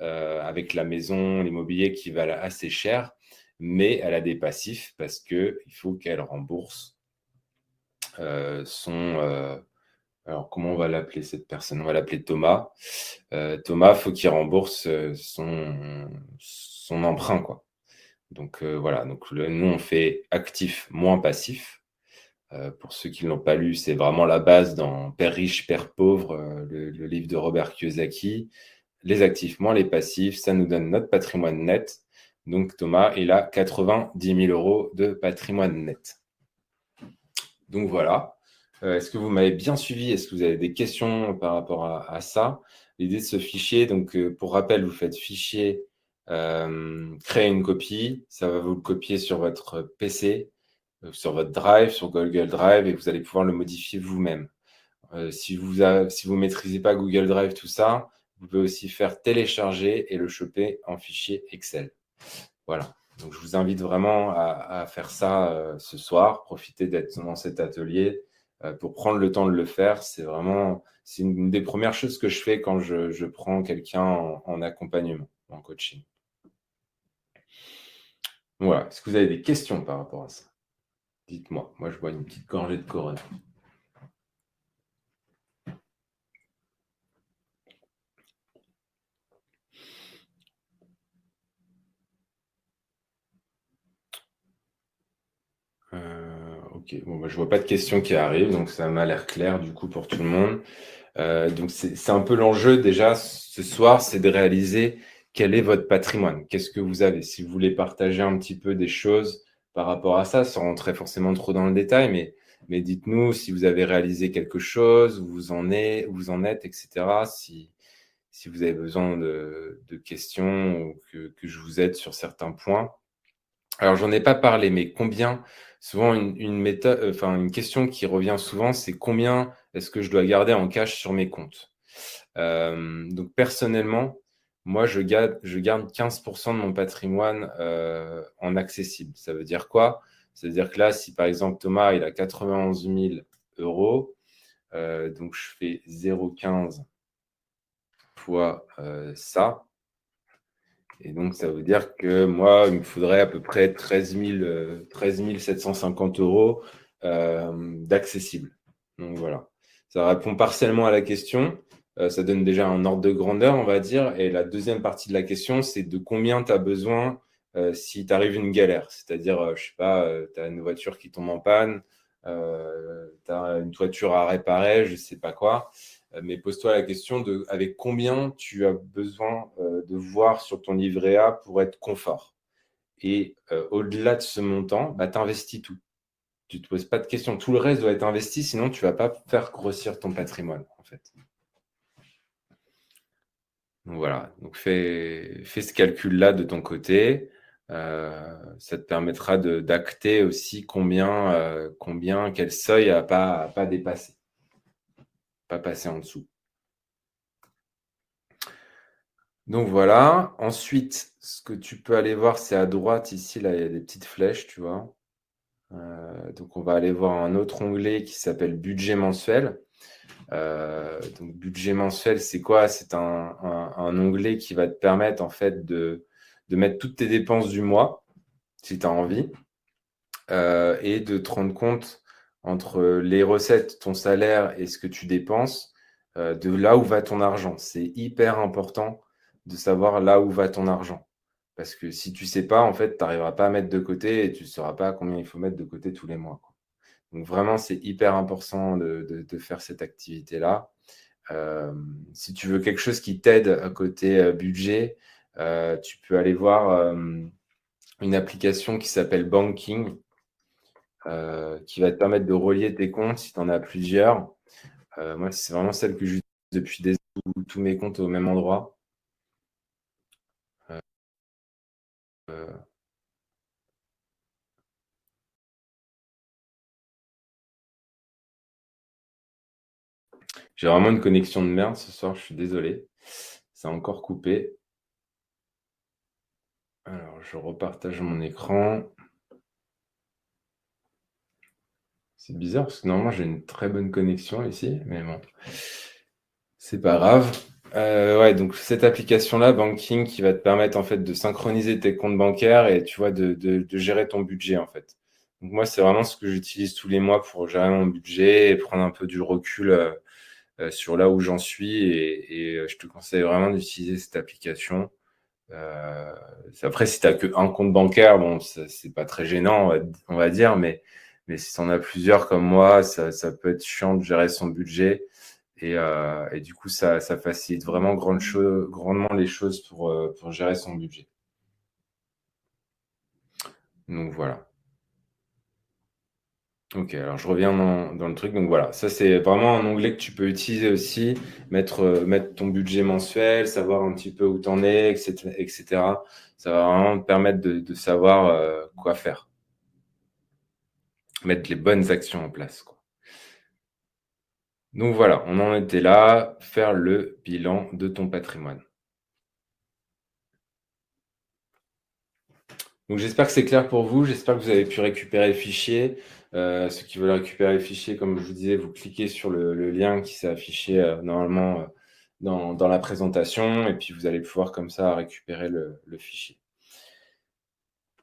euh, avec la maison, l'immobilier qui valent assez cher, mais elle a des passifs parce qu'il faut qu'elle rembourse son. alors, comment on va l'appeler cette personne? On va l'appeler Thomas. Thomas, il faut qu'il rembourse son, son emprunt, quoi. Donc euh, voilà, donc nous on fait actif moins passif. Euh, pour ceux qui ne l'ont pas lu, c'est vraiment la base dans Père riche, Père pauvre, euh, le, livre de Robert Kiyosaki. Les actifs moins les passifs, ça nous donne notre patrimoine net. Donc Thomas, il a 90 000 euros de patrimoine net. Donc voilà. Est-ce que vous m'avez bien suivi? Est-ce que vous avez des questions par rapport à, à ça? L'idée de ce fichier, donc pour rappel, vous faites fichier euh, créer une copie, ça va vous le copier sur votre PC, euh, sur votre Drive, sur Google Drive, et vous allez pouvoir le modifier vous-même. Euh, si vous ne si vous maîtrisez pas Google Drive, tout ça, vous pouvez aussi faire télécharger et le choper en fichier Excel. Voilà. Donc, je vous invite vraiment à, faire ça ce soir. Profitez d'être dans cet atelier pour prendre le temps de le faire. C'est vraiment, c'est une des premières choses que je fais quand je, prends quelqu'un en accompagnement, en coaching. Voilà. Est-ce que vous avez des questions par rapport à ça? Dites-moi. Moi, je bois une petite gorgée de Corona. Euh, ok, bon, bah, je vois pas de questions qui arrivent, donc ça m'a l'air clair du coup pour tout le monde. Euh, donc c'est un peu l'enjeu déjà ce soir, c'est de réaliser quel est votre patrimoine? Qu'est-ce que vous avez? Si vous voulez partager un petit peu des choses par rapport à ça, sans rentrer forcément trop dans le détail, mais, mais dites-nous si vous avez réalisé quelque chose, où vous en êtes, vous en êtes etc. Si, si vous avez besoin de, questions ou que, que, je vous aide sur certains points. Alors, j'en ai pas parlé, mais combien Souvent, une, une, méthode, enfin, une question qui revient souvent, c'est combien est-ce que je dois garder en cash sur mes comptes? Euh, Donc, personnellement, moi, je garde, je garde 15% de mon patrimoine euh, en accessible. Ça veut dire quoi? Ça veut dire que là, si par exemple Thomas, il a 91 000 euros, euh, donc je fais 0,15 fois euh, ça. Et donc, ça veut dire que moi, il me faudrait à peu près 13, 750 euros d'accessible. Donc voilà. Ça répond partiellement à la question. Euh, ça donne déjà un ordre de grandeur, on va dire. Et la deuxième partie de la question, c'est de combien tu as besoin euh, si tu arrives une galère. C'est-à-dire, euh, je sais pas, tu as une voiture qui tombe en panne, tu as une toiture à réparer, je ne sais pas quoi. mais pose-toi la question de avec combien tu as besoin de voir sur ton livret A pour être confort. Et au-delà de ce montant, bah, tu investis tout. Tu ne te poses pas de questions. Tout le reste doit être investi, sinon tu ne vas pas faire grossir ton patrimoine, en fait. Donc voilà, donc fais, ce calcul-là de ton côté. Euh, ça te permettra d'acter aussi combien, euh, quel seuil à pas, pas dépasser, pas passer en dessous. Donc voilà. Ensuite, ce que tu peux aller voir, c'est à droite ici, là, il y a des petites flèches, tu vois. Euh, donc on va aller voir un autre onglet qui s'appelle budget mensuel. Donc budget mensuel, c'est quoi? C'est un, onglet qui va te permettre en fait de, de mettre toutes tes dépenses du mois, si tu as envie, euh, et de te rendre compte entre les recettes, ton salaire et ce que tu dépenses, euh, de là où va ton argent. C'est hyper important de savoir là où va ton argent. Parce que si tu ne sais pas, en fait, tu n'arriveras pas à mettre de côté et tu ne sauras pas combien il faut mettre de côté tous les mois. Donc vraiment, c'est hyper important de, faire cette activité-là. Euh, si tu veux quelque chose qui t'aide à côté budget, euh, tu peux aller voir euh, une application qui s'appelle Banking, euh, qui va te permettre de relier tes comptes si tu en as plusieurs. moi, c'est vraiment celle que j'utilise depuis des tous mes comptes au même endroit. J'ai vraiment une connexion de merde ce soir, je suis désolé. Ça a encore coupé. Alors, je repartage mon écran. C'est bizarre parce que normalement j'ai une très bonne connexion ici, mais bon, c'est pas grave. Euh, ouais, donc cette application-là, Banking, qui va te permettre en fait de synchroniser tes comptes bancaires et tu vois de, gérer ton budget en fait. Donc moi, c'est vraiment ce que j'utilise tous les mois pour gérer mon budget et prendre un peu du recul euh, sur là où j'en suis. et, je te conseille vraiment d'utiliser cette application. Euh, après, si tu n'as qu'un compte bancaire, bon, c'est pas très gênant, on va, dire, mais, mais si tu en as plusieurs comme moi, ça, ça, peut être chiant de gérer son budget. Et, euh, et du coup, ça, ça facilite vraiment grande grandement les choses pour, euh, pour gérer son budget. Donc voilà. Ok, alors je reviens dans, le truc. Donc voilà, ça c'est vraiment un onglet que tu peux utiliser aussi, mettre, euh, ton budget mensuel, savoir un petit peu où tu en es, etc., etc. Ça va vraiment te permettre de, savoir euh, quoi faire. Mettre les bonnes actions en place. Donc voilà, on en était là, faire le bilan de ton patrimoine. Donc j'espère que c'est clair pour vous, j'espère que vous avez pu récupérer le fichier. Euh, ceux qui veulent récupérer les fichiers, comme je vous disais, vous cliquez sur le, lien qui s'est affiché euh, normalement euh, dans, la présentation et puis vous allez pouvoir comme ça récupérer le, fichier.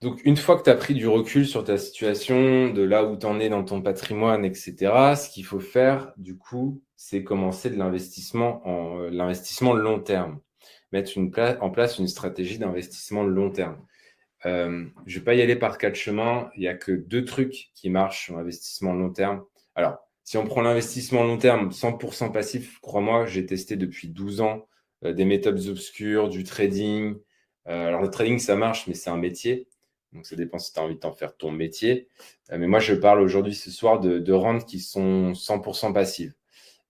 Donc, une fois que tu as pris du recul sur ta situation, de là où tu en es dans ton patrimoine, etc., ce qu'il faut faire, du coup, c'est commencer de l'investissement en l'investissement long terme. Mettre en place une stratégie d'investissement long terme. Euh, je ne vais pas y aller par quatre chemins. Il n'y a que deux trucs qui marchent sur l'investissement long terme. Alors, si on prend l'investissement long terme 100% passif, crois-moi, j'ai testé depuis 12 ans euh, des méthodes obscures, du trading. Euh, alors, le trading, ça marche, mais c'est un métier. Donc, ça dépend si tu as envie d'en faire ton métier. mais moi, je parle aujourd'hui, ce soir, de, rentes qui sont 100% passives.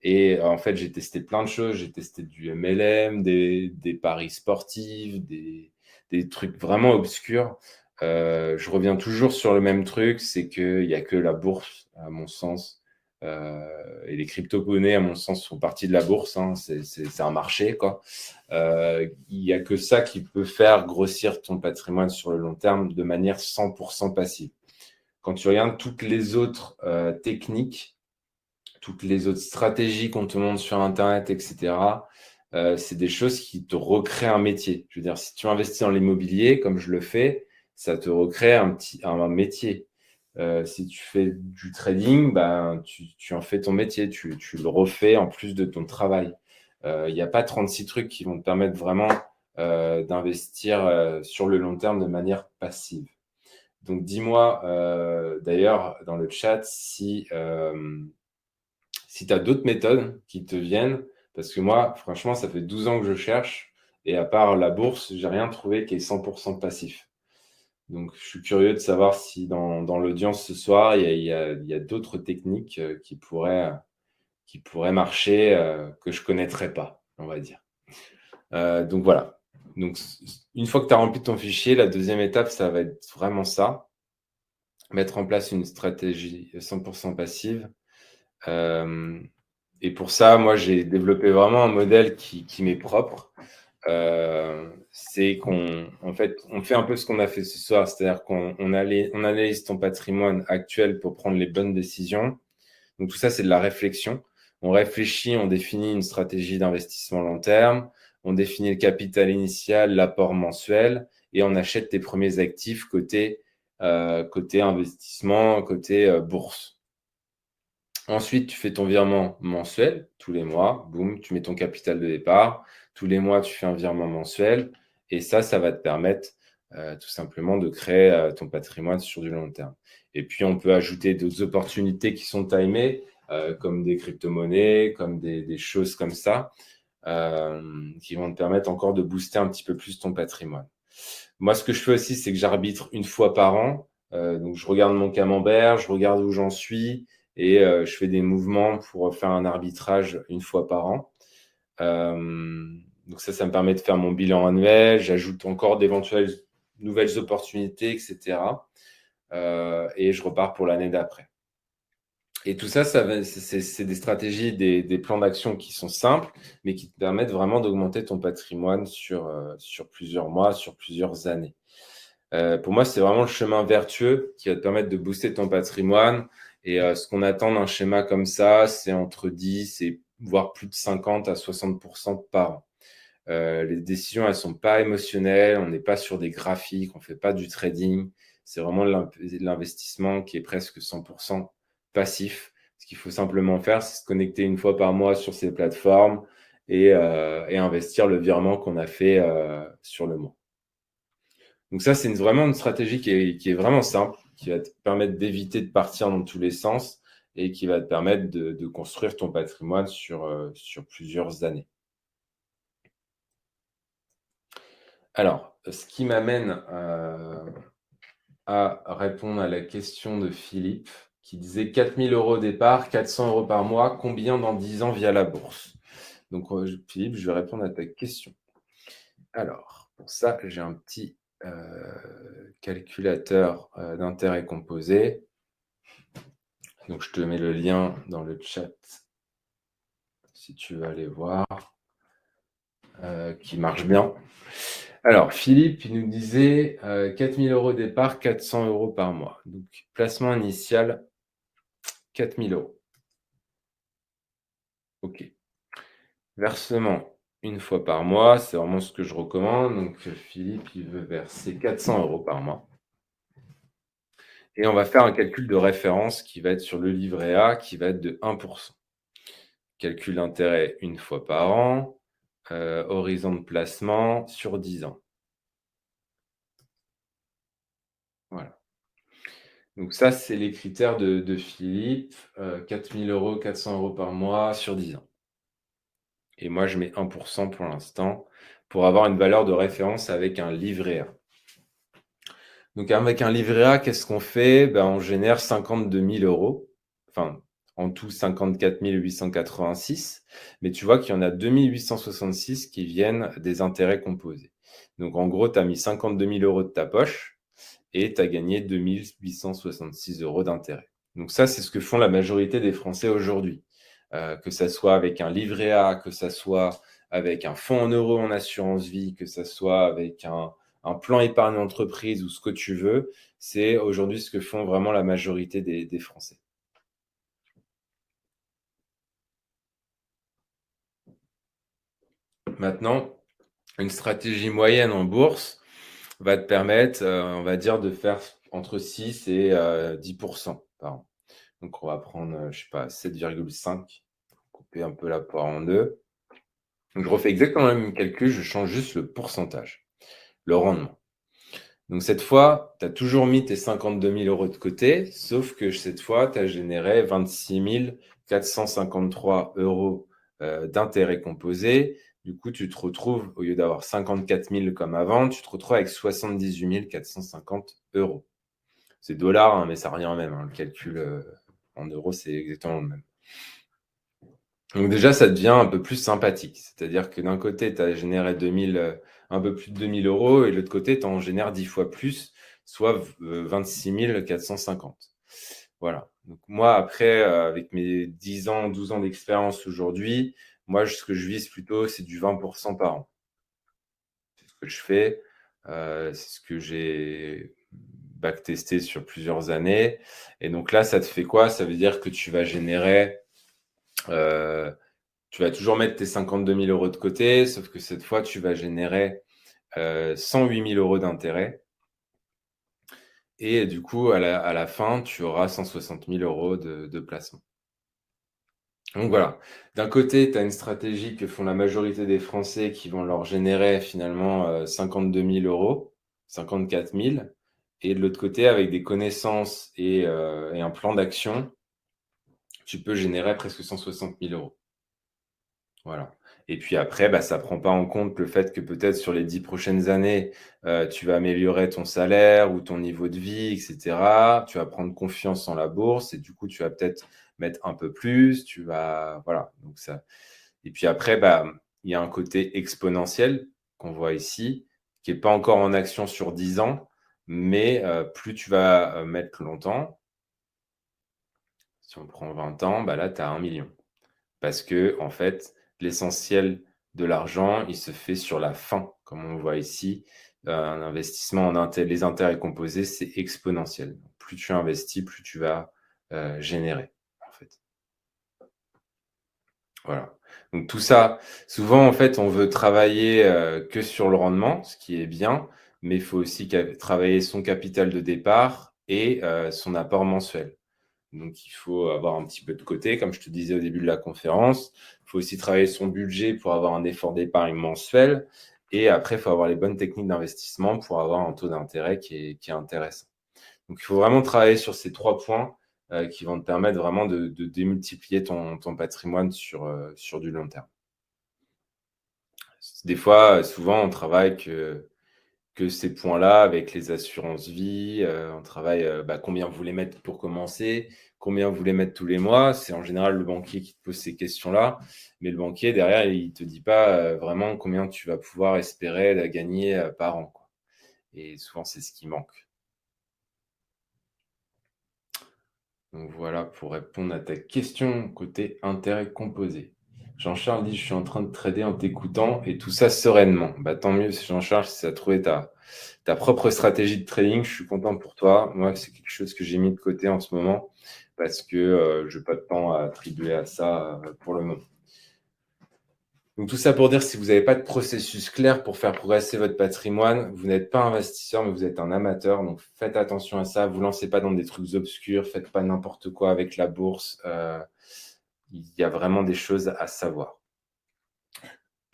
Et en fait, j'ai testé plein de choses. J'ai testé du MLM, des paris sportifs, des, des trucs vraiment obscurs. Euh, je reviens toujours sur le même truc, c'est qu'il n'y a que la bourse, à mon sens, euh, et les crypto-monnaies, à mon sens, font partie de la bourse. Hein, c'est un marché, quoi. Euh, il n'y a que ça qui peut faire grossir ton patrimoine sur le long terme de manière 100% passive. Quand tu regardes toutes les autres techniques, toutes les autres stratégies qu'on te montre sur Internet, etc., euh, c'est des choses qui te recréent un métier. Je veux dire, si tu investis dans l'immobilier, comme je le fais, ça te recrée un, petit, un métier. Euh, si tu fais du trading, ben, tu, en fais ton métier, tu, le refais en plus de ton travail. Il euh, n'y a pas 36 trucs qui vont te permettre vraiment d'investir sur le long terme de manière passive. Donc dis-moi d'ailleurs dans le chat si, si tu as d'autres méthodes qui te viennent parce que moi, franchement, ça fait 12 ans que je cherche. Et à part la bourse, j'ai rien trouvé qui est 100% passif. Donc, je suis curieux de savoir si dans, l'audience ce soir, il y a, d'autres techniques euh, qui pourraient, qui pourraient marcher euh, que je ne connaîtrais pas, on va dire. Euh, donc voilà. Donc, une fois que tu as rempli ton fichier, la deuxième étape, ça va être vraiment ça. Mettre en place une stratégie 100% passive. Et pour ça, moi, j'ai développé vraiment un modèle qui, qui m'est propre. Euh, c'est qu'on en fait, on fait un peu ce qu'on a fait ce soir, c'est-à-dire qu'on on, analyse ton patrimoine actuel pour prendre les bonnes décisions. Donc tout ça, c'est de la réflexion. On réfléchit, on définit une stratégie d'investissement long terme, on définit le capital initial, l'apport mensuel, et on achète tes premiers actifs côté, euh, côté investissement, côté euh, bourse. Ensuite, tu fais ton virement mensuel tous les mois. Boum, tu mets ton capital de départ. Tous les mois, tu fais un virement mensuel. Et ça, ça va te permettre euh, tout simplement de créer euh, ton patrimoine sur du long terme. Et puis, on peut ajouter d'autres opportunités qui sont timées, euh, comme des crypto-monnaies, comme des, choses comme ça, qui vont te permettre encore de booster un petit peu plus ton patrimoine. Moi, ce que je fais aussi, c'est que j'arbitre une fois par an. donc, je regarde mon camembert, je regarde où j'en suis et je fais des mouvements pour faire un arbitrage une fois par an. Donc ça, ça me permet de faire mon bilan annuel. J'ajoute encore d'éventuelles nouvelles opportunités, etc. Euh, et je repars pour l'année d'après. Et tout ça, ça c'est des stratégies, des, plans d'action qui sont simples, mais qui te permettent vraiment d'augmenter ton patrimoine sur, euh, sur plusieurs mois, sur plusieurs années. Euh, pour moi, c'est vraiment le chemin vertueux qui va te permettre de booster ton patrimoine. Et ce qu'on attend d'un schéma comme ça, c'est entre 10 et voire plus de 50 à 60% par an. Euh, les décisions, elles sont pas émotionnelles, on n'est pas sur des graphiques, on fait pas du trading. C'est vraiment l'investissement qui est presque 100% passif. Ce qu'il faut simplement faire, c'est se connecter une fois par mois sur ces plateformes et, euh, investir le virement qu'on a fait euh, sur le mois. Donc ça, c'est vraiment une stratégie qui est, vraiment simple, qui va te permettre d'éviter de partir dans tous les sens et qui va te permettre de, construire ton patrimoine sur, sur plusieurs années. Alors, ce qui m'amène euh, à répondre à la question de Philippe, qui disait 4000 euros au départ, 400 euros par mois, combien dans 10 ans via la bourse? Donc, euh, Philippe, je vais répondre à ta question. Alors, pour ça, j'ai un petit euh, calculateur d'intérêt composé. Donc, je te mets le lien dans le chat si tu veux aller voir, qui marche bien. Alors, Philippe, il nous disait 4000 euh, euros départ, 400 euros par mois. Donc, placement initial, 4000 euros. OK. Versement une fois par mois, c'est vraiment ce que je recommande. Donc, Philippe, il veut verser 400 euros par mois. Et on va faire un calcul de référence qui va être sur le livret A, qui va être de 1%. Calcul d'intérêt une fois par an. Euh, horizon de placement sur 10 ans. Voilà. Donc ça, c'est les critères de, Philippe. 4000 euh, euros, 400 euros par mois sur 10 ans. Et moi, je mets 1% pour l'instant pour avoir une valeur de référence avec un livret A. Donc avec un livret A, qu'est-ce qu'on fait? Ben, On génère 52 000 euros. Enfin, en tout 54 886, mais tu vois qu'il y en a 2866 qui viennent des intérêts composés. Donc en gros, tu as mis 52 000 euros de ta poche et tu as gagné 2866 euros d'intérêt. Donc ça, c'est ce que font la majorité des Français aujourd'hui. Euh, que ça soit avec un livret A, que ça soit avec un fonds en euros en assurance vie, que ça soit avec un, plan épargne entreprise ou ce que tu veux, c'est aujourd'hui ce que font vraiment la majorité des Français. Maintenant, une stratégie moyenne en bourse va te permettre, euh, on va dire, de faire entre 6 et 10% euh, par an. Donc, on va prendre, euh, je sais pas, 7,5, couper un peu la poire en deux. Donc, je refais exactement le même calcul, je change juste le pourcentage, le rendement. Donc, cette fois, tu as toujours mis tes 52 000 euros de côté, sauf que cette fois, tu as généré 26 453 euros d'intérêt composé Du coup, tu te retrouves, au lieu d'avoir 54 000 comme avant, tu te retrouves avec 78 450 euros. C'est dollars, hein, mais ça revient même. Hein. Le calcul euh, en euros, c'est exactement le même. Donc déjà, ça devient un peu plus sympathique. C'est-à-dire que d'un côté, tu as généré 2000, euh, un peu plus de 2000 euros, et de l'autre côté, tu en génères 10 fois plus, soit 26 euh, 450. Voilà. Donc moi, après, avec mes 10 ans, 12 ans d'expérience aujourd'hui, moi, ce que je vise plutôt, c'est du 20% par an. C'est ce que je fais. c'est ce que j'ai backtesté sur plusieurs années. Et donc là, ça te fait quoi? Ça veut dire que tu vas générer, euh, tu vas toujours mettre tes 52 000 euros de côté, sauf que cette fois, tu vas générer 108 000 euros d'intérêt. Et du coup, à la, fin, tu auras 160 000 euros de, placement. Donc voilà, d'un côté, tu as une stratégie que font la majorité des Français qui vont leur générer finalement 52 000 euros, 54 000. Et de l'autre côté, avec des connaissances euh, et, un plan d'action, tu peux générer presque 160 000 euros. Voilà. Et puis après, bah, ça ne prend pas en compte le fait que peut-être sur les dix prochaines années, euh, tu vas améliorer ton salaire ou ton niveau de vie, etc. Tu vas prendre confiance en la bourse et du coup, tu vas peut-être mettre un peu plus. Tu vas, voilà. Donc ça. Et puis après, bah, il y a un côté exponentiel qu'on voit ici, qui n'est pas encore en action sur 10 ans, mais euh, plus tu vas euh, mettre longtemps, si on prend 20 ans, bah là, tu as un million. Parce que, en fait, l'essentiel de l'argent, il se fait sur la fin, comme on voit ici. Euh, un investissement en les intérêts composés, c'est exponentiel. Plus tu investis, plus tu vas générer. Voilà. Donc tout ça, souvent, en fait, on veut travailler que sur le rendement, ce qui est bien, mais il faut aussi travailler son capital de départ et euh, son apport mensuel. Donc, il faut avoir un petit peu de côté, comme je te disais au début de la conférence. Il faut aussi travailler son budget pour avoir un effort d'épargne mensuel. Et après, il faut avoir les bonnes techniques d'investissement pour avoir un taux d'intérêt qui est, intéressant. Donc, il faut vraiment travailler sur ces trois points euh, qui vont te permettre vraiment de, démultiplier ton, patrimoine sur, euh, sur du long terme. Des fois, souvent, on travaille que que ces points-là avec les assurances vie. Euh, on travaille euh, bah, combien vous voulez mettre pour commencer, combien vous voulez mettre tous les mois. C'est en général le banquier qui te pose ces questions-là. Mais le banquier, derrière, il ne te dit pas euh, vraiment combien tu vas pouvoir espérer gagner par an. Et souvent, c'est ce qui manque. Donc voilà pour répondre à ta question côté intérêt composé. Jean-Charles dit Je suis en train de trader en t'écoutant et tout ça sereinement. Bah, tant mieux, Jean-Charles, si as trouvé ta, ta propre stratégie de trading. Je suis content pour toi. Moi, c'est quelque chose que j'ai mis de côté en ce moment parce que euh, je n'ai pas de temps à attribuer à ça euh, pour le moment. Donc, tout ça pour dire si vous n'avez pas de processus clair pour faire progresser votre patrimoine, vous n'êtes pas investisseur, mais vous êtes un amateur. Donc, faites attention à ça. Vous lancez pas dans des trucs obscurs. Faites pas n'importe quoi avec la bourse. Euh, il y a vraiment des choses à savoir.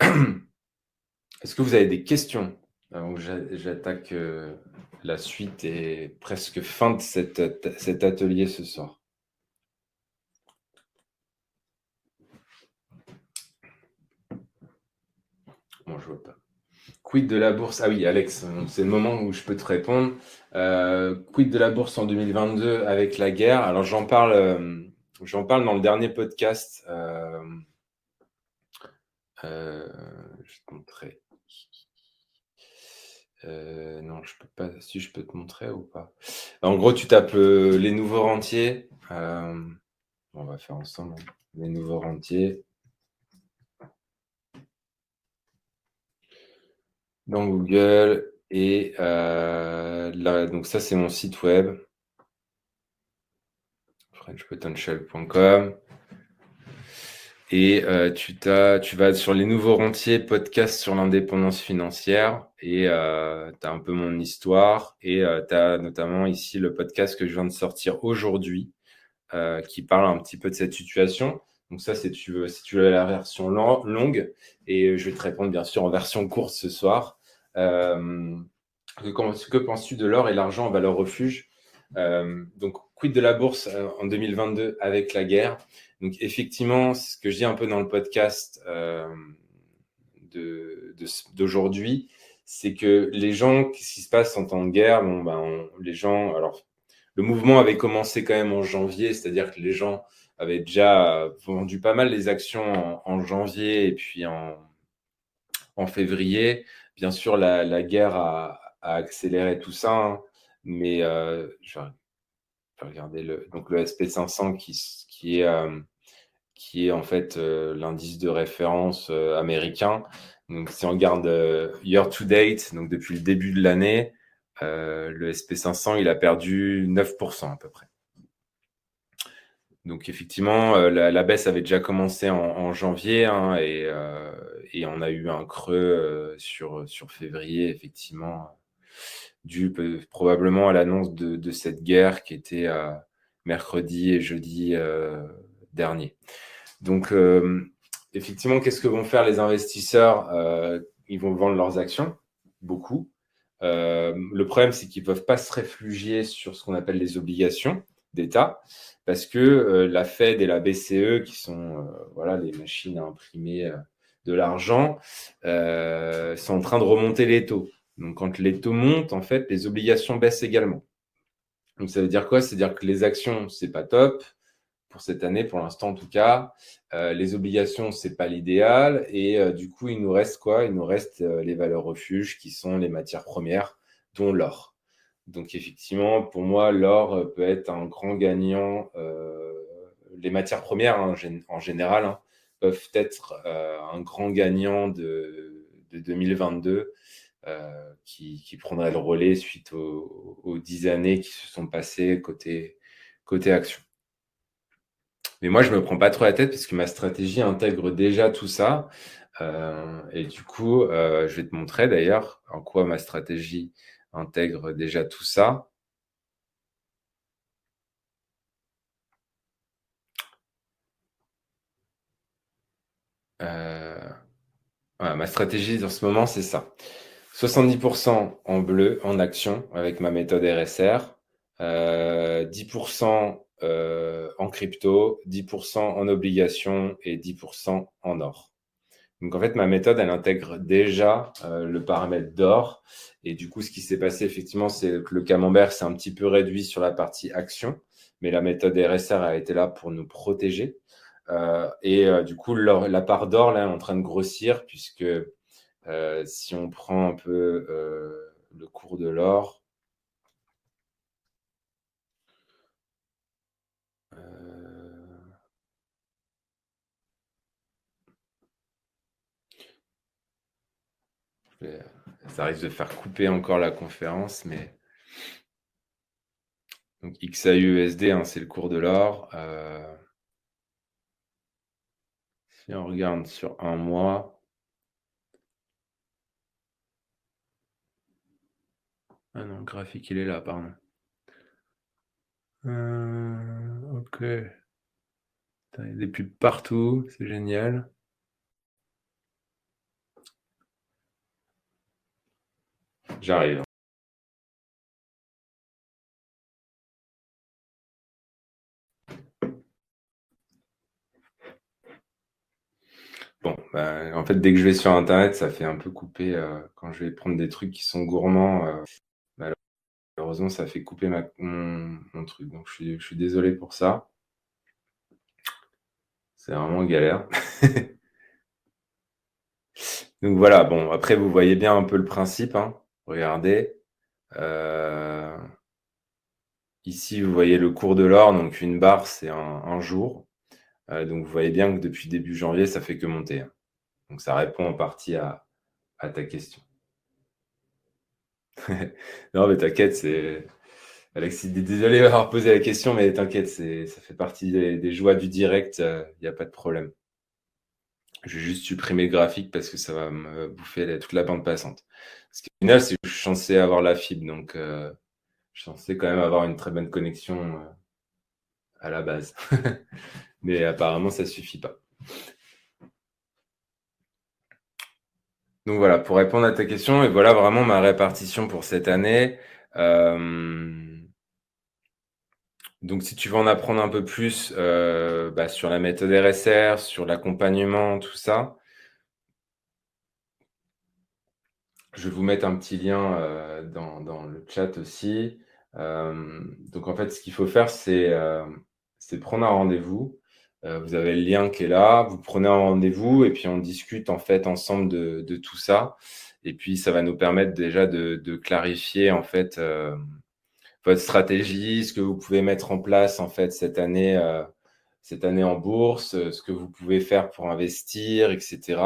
Est-ce que vous avez des questions J'attaque euh, la suite et presque fin de cet atelier ce soir? Quid de la bourse? Ah oui, Alex, c'est le moment où je peux te répondre. Euh, quid de la bourse en 2022 avec la guerre? Alors j'en parle euh, J'en parle dans le dernier podcast. Euh, euh, je te montrer. Euh, non, je peux pas. Si je peux te montrer ou pas. En gros, tu tapes les nouveaux rentiers. on va faire ensemble hein. les nouveaux rentiers. Dans Google. Et là, donc ça, c'est mon site web frenchpotential.com. Et euh, tu, tu vas sur les nouveaux rentiers, podcast sur l'indépendance financière. Et euh, tu as un peu mon histoire. Et euh, tu as notamment ici le podcast que je viens de sortir aujourd'hui, qui parle un petit peu de cette situation. Donc ça, c'est tu veux, si tu veux la version longue. Et je vais te répondre bien sûr en version courte ce soir. que, que penses-tu de l'or et l'argent en valeur refuge? Donc quid de la bourse euh, en 2022 avec la guerre? Donc effectivement, ce que je dis un peu dans le podcast euh, d'aujourd'hui, c'est que les gens, qu'est-ce qui se passe en temps de guerre? Bon, ben, Les gens, alors, le mouvement avait commencé quand même en janvier, c'est-à-dire que les gens avaient déjà vendu pas mal les actions en, janvier et puis en, en, février. Bien sûr, la, guerre a, accéléré tout ça, hein, mais euh, je, vais, regarder le, donc le SP500 qui, qui est. Euh, qui est en fait euh, l'indice de référence américain. Donc, si on regarde year to date, donc depuis le début de l'année, le SP500, il a perdu 9% à peu près. Donc effectivement, la, baisse avait déjà commencé en, janvier hein, euh, et, on a eu un creux sur, sur février, effectivement, dû probablement à l'annonce de, cette guerre qui était mercredi et jeudi dernier. Donc effectivement, qu'est-ce que vont faire les investisseurs Ils vont vendre leurs actions, beaucoup. le problème, c'est qu'ils ne peuvent pas se réfugier sur ce qu'on appelle les obligations d'État parce que euh, la Fed et la BCE, qui sont euh, voilà, les machines à imprimer euh, de l'argent, sont en train de remonter les taux. Donc quand les taux montent, en fait, les obligations baissent également. Donc ça veut dire quoi? C'est-à-dire que les actions, c'est pas top pour cette année, pour l'instant en tout cas. les obligations, c'est pas l'idéal. Et du coup, il nous reste quoi? Il nous reste les valeurs refuges qui sont les matières premières, dont l'or. Donc effectivement, pour moi, l'or euh, peut être un grand gagnant. Euh, les matières premières, hein, en général, hein, peuvent être euh, un grand gagnant de, 2022 qui, prendrait le relais suite aux, dix années qui se sont passées côté, action. Mais moi, je ne me prends pas trop la tête parce que ma stratégie intègre déjà tout ça. et du coup, je vais te montrer d'ailleurs en quoi ma stratégie intègre déjà tout ça. Euh, ma stratégie dans ce moment, c'est ça. 70% en bleu, en action, avec ma méthode RSR. 10% euh, euh, en crypto, 10% en obligations et 10% en or. Donc en fait, ma méthode, elle intègre déjà euh, le paramètre d'or. Et du coup, ce qui s'est passé, effectivement, c'est que le camembert s'est un petit peu réduit sur la partie action, mais la méthode RSR a été là pour nous protéger. Euh, et euh, du coup, la part d'or, là, est en train de grossir, puisque si on prend un peu le cours de l'or, Ça risque de faire couper encore la conférence, mais. Donc XAUSD, hein, c'est le cours de l'or. Euh, si on regarde sur un mois. Ah non, le graphique, il est là, pardon. Euh, ok. il y a des pubs partout, c'est génial. J'arrive. Bon, bah, en fait, dès que je vais sur Internet, ça fait un peu couper euh, quand je vais prendre des trucs qui sont gourmands. Euh, malheureusement, ça fait couper mon, truc. Donc, je suis, je suis désolé pour ça. C'est vraiment galère. Donc voilà, bon, après, vous voyez bien un peu le principe. Hein. Regardez. Euh, ici, vous voyez le cours de l'or. Donc, une barre, c'est un, jour. Euh, donc, vous voyez bien que depuis début janvier, ça fait que monter. Hein. Donc, ça répond en partie à, ta question. non, mais t'inquiète, c'est. Alexis, désolé d'avoir posé la question, mais t'inquiète, ça fait partie des, joies du direct, il euh, n'y a pas de problème. Je vais juste supprimer le graphique parce que ça va me bouffer toute la bande passante. Ce qui final, c'est que je suis censé avoir la fibre, donc euh, je suis censé quand même avoir une très bonne connexion euh, à la base. Mais apparemment, ça ne suffit pas. Donc voilà, pour répondre à ta question, et voilà vraiment ma répartition pour cette année. Euh, donc si tu veux en apprendre un peu plus bah, sur la méthode RSR, sur l'accompagnement, tout ça, je vais vous mettre un petit lien euh, dans, le chat aussi. Euh, donc en fait, ce qu'il faut faire, c'est euh, prendre un rendez-vous. Vous avez le lien qui est là, vous prenez un rendez-vous et puis on discute en fait ensemble de, de, tout ça. Et puis ça va nous permettre déjà de, de clarifier en fait votre stratégie, ce que vous pouvez mettre en place en fait cette année, cette année en bourse, ce que vous pouvez faire pour investir, etc.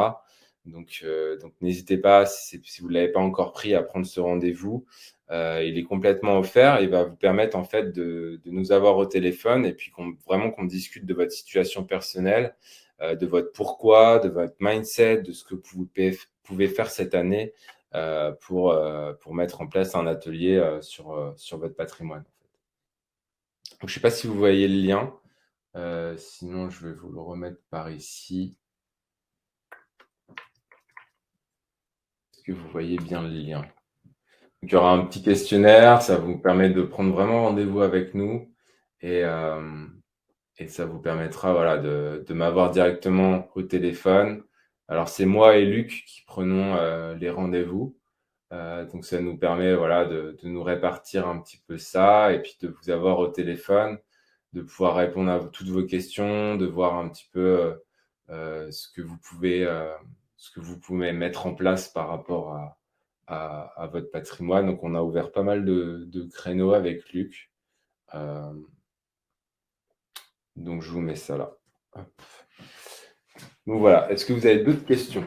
Donc, euh, donc n'hésitez pas, si, vous ne l'avez pas encore pris, à prendre ce rendez-vous. Euh, il est complètement offert et va vous permettre en fait de, de nous avoir au téléphone et puis vraiment qu'on discute de votre situation personnelle, euh, de votre pourquoi, de votre mindset, de ce que vous pouvez, faire cette année euh, pour, euh, pour mettre en place un atelier euh, sur, sur votre patrimoine. Donc, je ne sais pas si vous voyez le lien. sinon, je vais vous le remettre par ici. vous voyez bien le lien? Il y aura un petit questionnaire, ça vous permet de prendre vraiment rendez-vous avec nous et, euh, et ça vous permettra voilà, de, de m'avoir directement au téléphone. Alors c'est moi et Luc qui prenons euh, les rendez-vous. Euh, donc ça nous permet voilà, de, de, nous répartir un petit peu ça et puis de vous avoir au téléphone, de pouvoir répondre à toutes vos questions, de voir un petit peu ce que vous pouvez ce que vous pouvez mettre en place par rapport à, à, votre patrimoine. Donc, on a ouvert pas mal de, créneaux avec Luc. Euh, donc, je vous mets ça là. Donc voilà, est-ce que vous avez d'autres questions?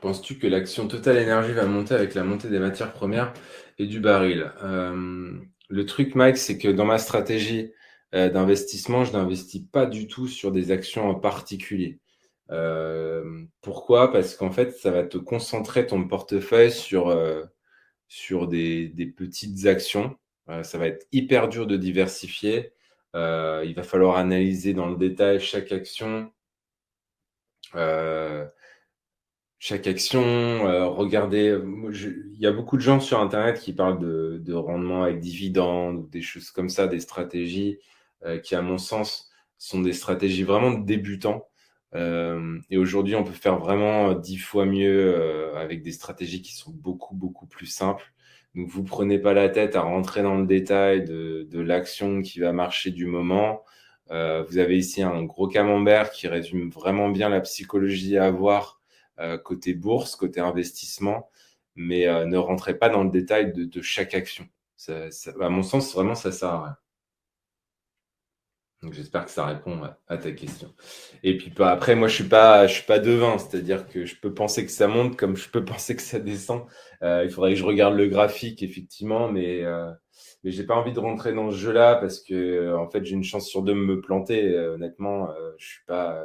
Penses-tu que l'action Total Energy va monter avec la montée des matières premières et du baril? Euh, le truc, Mike, c'est que dans ma stratégie euh, d'investissement, je n'investis pas du tout sur des actions en particulier. Euh, pourquoi? Parce qu'en fait, ça va te concentrer ton portefeuille sur, euh, sur des, des, petites actions. ça va être hyper dur de diversifier. il va falloir analyser dans le détail chaque action chaque action, euh, regardez, il y a beaucoup de gens sur Internet qui parlent de, de rendement avec dividendes ou des choses comme ça, des stratégies qui, à mon sens, sont des stratégies vraiment de débutants. Euh, et aujourd'hui, on peut faire vraiment dix fois mieux avec des stratégies qui sont beaucoup, beaucoup plus simples. Donc, vous prenez pas la tête à rentrer dans le détail de, l'action qui va marcher du moment. vous avez ici un gros camembert qui résume vraiment bien la psychologie à avoir euh, côté bourse, côté investissement, mais euh, ne rentrez pas dans le détail de, chaque action. à mon sens, vraiment, ça sert à rien. Donc j'espère que ça répond à, ta question. Et puis bah, après, moi je suis pas, je suis pas devin, c'est-à-dire que je peux penser que ça monte comme je peux penser que ça descend. Euh, il faudrait que je regarde le graphique effectivement, mais euh, mais j'ai pas envie de rentrer dans ce jeu-là parce que en fait j'ai une chance sur deux de me planter. honnêtement, je suis pas.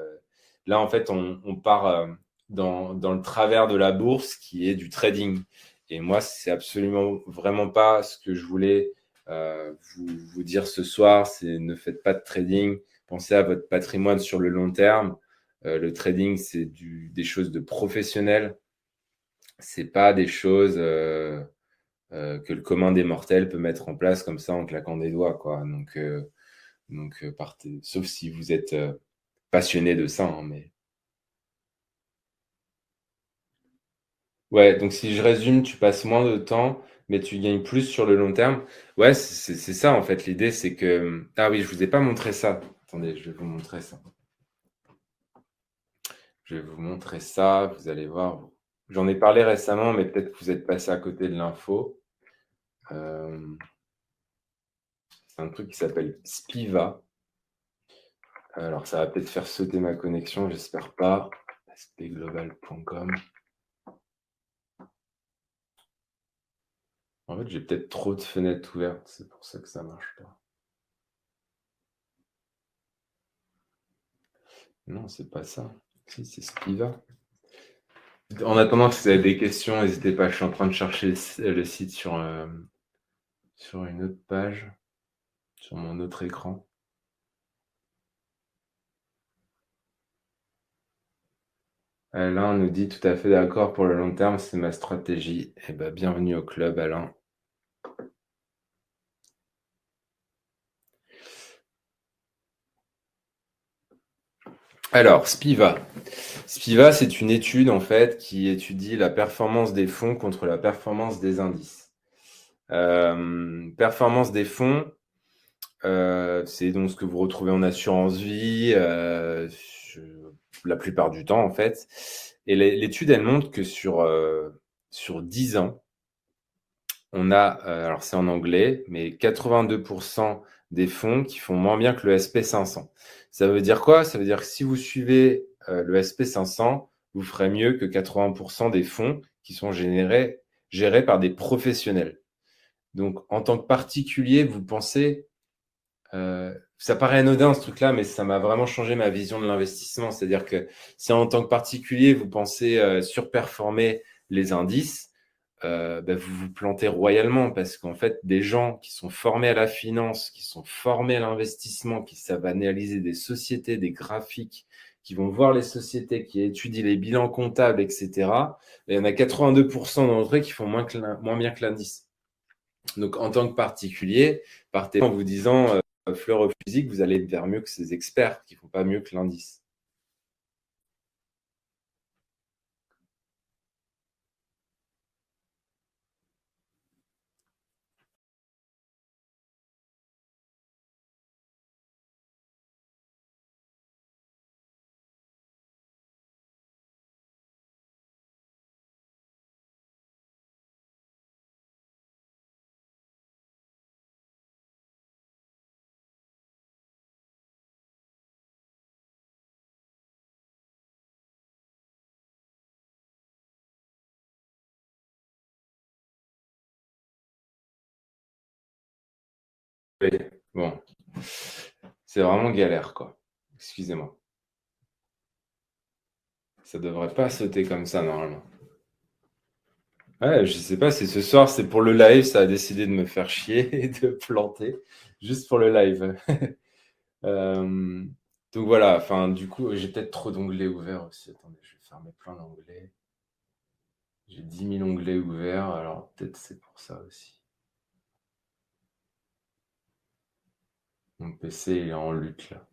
Là en fait on, on part dans, dans le travers de la bourse qui est du trading. Et moi, c'est absolument vraiment pas ce que je voulais euh, vous, vous, dire ce soir. C'est ne faites pas de trading. Pensez à votre patrimoine sur le long terme. Euh, le trading, c'est des choses de professionnels. C'est pas des choses euh, euh, que le commun des mortels peut mettre en place comme ça en claquant des doigts, quoi. Donc, euh, donc. Sauf si vous êtes passionné de ça, hein, mais Ouais, donc si je résume, tu passes moins de temps, mais tu gagnes plus sur le long terme. Ouais, c'est ça en fait. L'idée, c'est que... Ah oui, je vous ai pas montré ça. Attendez, je vais vous montrer ça. Je vais vous montrer ça, vous allez voir. J'en ai parlé récemment, mais peut-être que vous êtes passé à côté de l'info. Euh, c'est un truc qui s'appelle Spiva. Alors, ça va peut-être faire sauter ma connexion, j'espère pas. spglobal.com. En fait, j'ai peut-être trop de fenêtres ouvertes, c'est pour ça que ça marche pas. Non, c'est pas ça. Si, c'est ce qui va. En attendant, si vous avez des questions, n'hésitez pas. Je suis en train de chercher le site sur, euh, sur une autre page, sur mon autre écran. Alain nous dit tout à fait d'accord pour le long terme, c'est ma stratégie. Eh ben, bienvenue au club, Alain. Alors, Spiva. Spiva, c'est une étude en fait qui étudie la performance des fonds contre la performance des indices. Euh, performance des fonds, euh, c'est donc ce que vous retrouvez en assurance vie euh, la plupart du temps en fait. Et l'étude, elle montre que sur, sur 10 ans, on a, alors c'est en anglais, mais 82% des fonds qui font moins bien que le SP500. Ça veut dire quoi? Ça veut dire que si vous suivez euh, le SP500, vous ferez mieux que 80% des fonds qui sont générés, gérés par des professionnels. Donc, en tant que particulier, vous pensez, euh, ça paraît anodin ce truc-là, mais ça m'a vraiment changé ma vision de l'investissement. C'est-à-dire que si en tant que particulier, vous pensez euh, surperformer les indices, euh, bah, vous vous plantez royalement parce qu'en fait, des gens qui sont formés à la finance, qui sont formés à l'investissement, qui savent analyser des sociétés, des graphiques, qui vont voir les sociétés, qui étudient les bilans comptables, etc., bah, il y en a 82% d'entre eux qui font moins, bien que l'indice. Donc, en tant que particulier, partez en vous disant, euh, fleur physique, vous allez vers mieux que ces experts qui font pas mieux que l'indice. Bon. C'est vraiment galère, quoi. Excusez-moi. Ça devrait pas sauter comme ça, normalement. Ouais, je sais pas, si ce soir, c'est pour le live, ça a décidé de me faire chier et de planter, juste pour le live. Euh, donc voilà, enfin, du coup, j'ai peut-être trop d'onglets ouverts aussi. Attendez, je vais fermer plein d'onglets. J'ai 10 000 onglets ouverts, alors peut-être c'est pour ça aussi. Mon PC est en lutte là.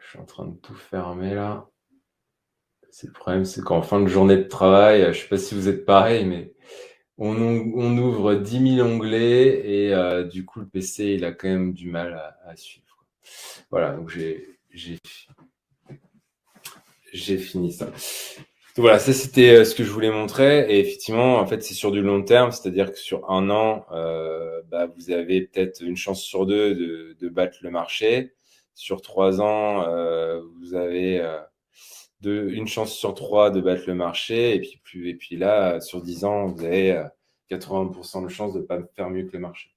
je suis en train de tout fermer là. C'est le problème, c'est qu'en fin de journée de travail, je ne sais pas si vous êtes pareil, mais on, ouvre 10 000 onglets et euh, du coup le PC il a quand même du mal à, suivre. Voilà, donc j'ai j'ai fini ça voilà, ça c'était euh, ce que je voulais montrer. Et effectivement, en fait, c'est sur du long terme, c'est-à-dire que sur un an, euh, bah, vous avez peut-être une chance sur deux de, battre le marché. Sur trois ans, euh, vous avez une chance sur trois de battre le marché. Et puis, plus, et puis là, sur dix ans, vous avez 80% de chance de ne pas faire mieux que le marché.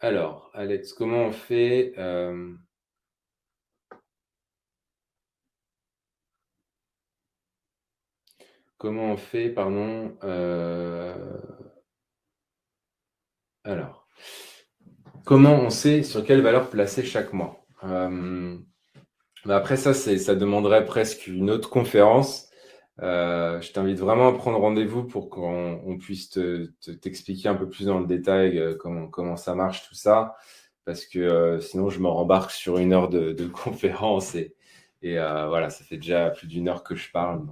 Alors, Alex, comment on fait Comment on fait, pardon euh, Alors, comment on sait sur quelle valeur placer chaque mois? Euh, bah Après ça, ça demanderait presque une autre conférence. Euh, je t'invite vraiment à prendre rendez-vous pour qu'on puisse t'expliquer un peu plus dans le détail comment, ça marche tout ça, parce que sinon je me rembarque sur une heure de, conférence et, voilà, ça fait déjà plus d'une heure que je parle,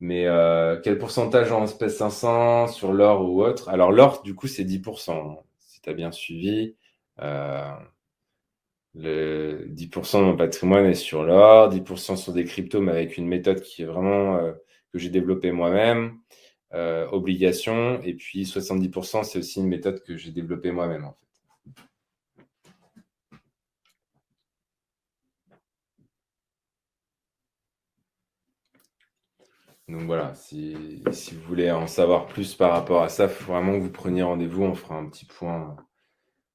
mais euh, quel pourcentage en espèce 500 sur l'or ou autre? Alors l'or, du coup, c'est 10%, si tu as bien suivi. Euh, le 10% de mon patrimoine est sur l'or, 10% sur des cryptos, mais avec une méthode qui est vraiment euh, que j'ai développée moi-même, obligation, et puis 70%, c'est aussi une méthode que j'ai développée moi-même en fait. Donc voilà, si, vous voulez en savoir plus par rapport à ça, il faut vraiment que vous preniez rendez-vous, on fera un petit point.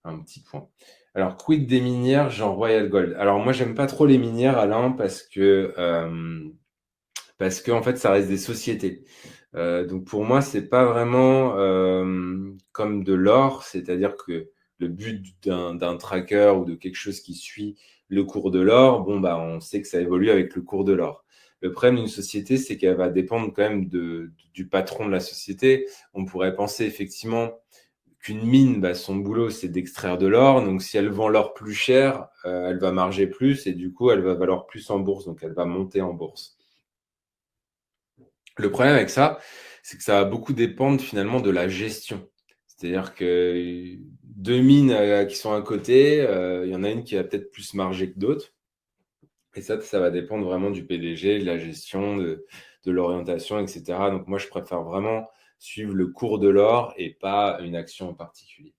Un petit point. Alors, quid des minières, Jean Royal Gold? Alors, moi, j'aime pas trop les minières, Alain, parce que, euh, parce que en fait, ça reste des sociétés. Euh, donc, pour moi, c'est pas vraiment euh, comme de l'or, c'est-à-dire que le but d'un tracker ou de quelque chose qui suit le cours de l'or, bon, bah, on sait que ça évolue avec le cours de l'or. Le problème d'une société, c'est qu'elle va dépendre quand même du patron de la société. On pourrait penser effectivement qu'une mine, bah, son boulot, c'est d'extraire de l'or. Donc, si elle vend l'or plus cher, euh, elle va marger plus et du coup, elle va valoir plus en bourse. Donc, elle va monter en bourse. Le problème avec ça, c'est que ça va beaucoup dépendre finalement de la gestion. C'est-à-dire que deux mines euh, qui sont à côté, il y en a une qui va peut-être plus marger que d'autres. Et ça, ça va dépendre vraiment du PDG, de la gestion, de, l'orientation, etc. Donc moi, je préfère vraiment suivre le cours de l'or et pas une action en particulier.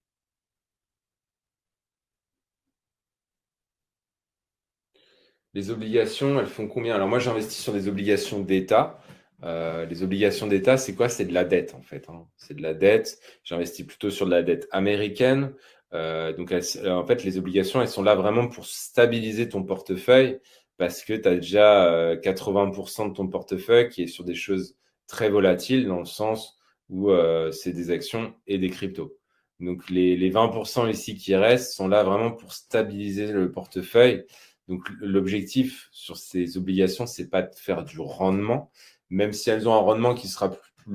Les obligations, elles font combien? Alors moi, j'investis sur des obligations d'État. Euh, les obligations d'État, c'est quoi? C'est de la dette en fait. Hein. C'est de la dette. J'investis plutôt sur de la dette américaine. Euh, donc en fait, les obligations, elles sont là vraiment pour stabiliser ton portefeuille parce que tu as déjà 80% euh, de ton portefeuille qui est sur des choses très volatiles dans le sens où euh, c'est des actions et des cryptos. Donc les, les 20% ici qui restent sont là vraiment pour stabiliser le portefeuille. Donc l'objectif sur ces obligations, c'est pas de faire du rendement, même si elles ont un rendement qui sera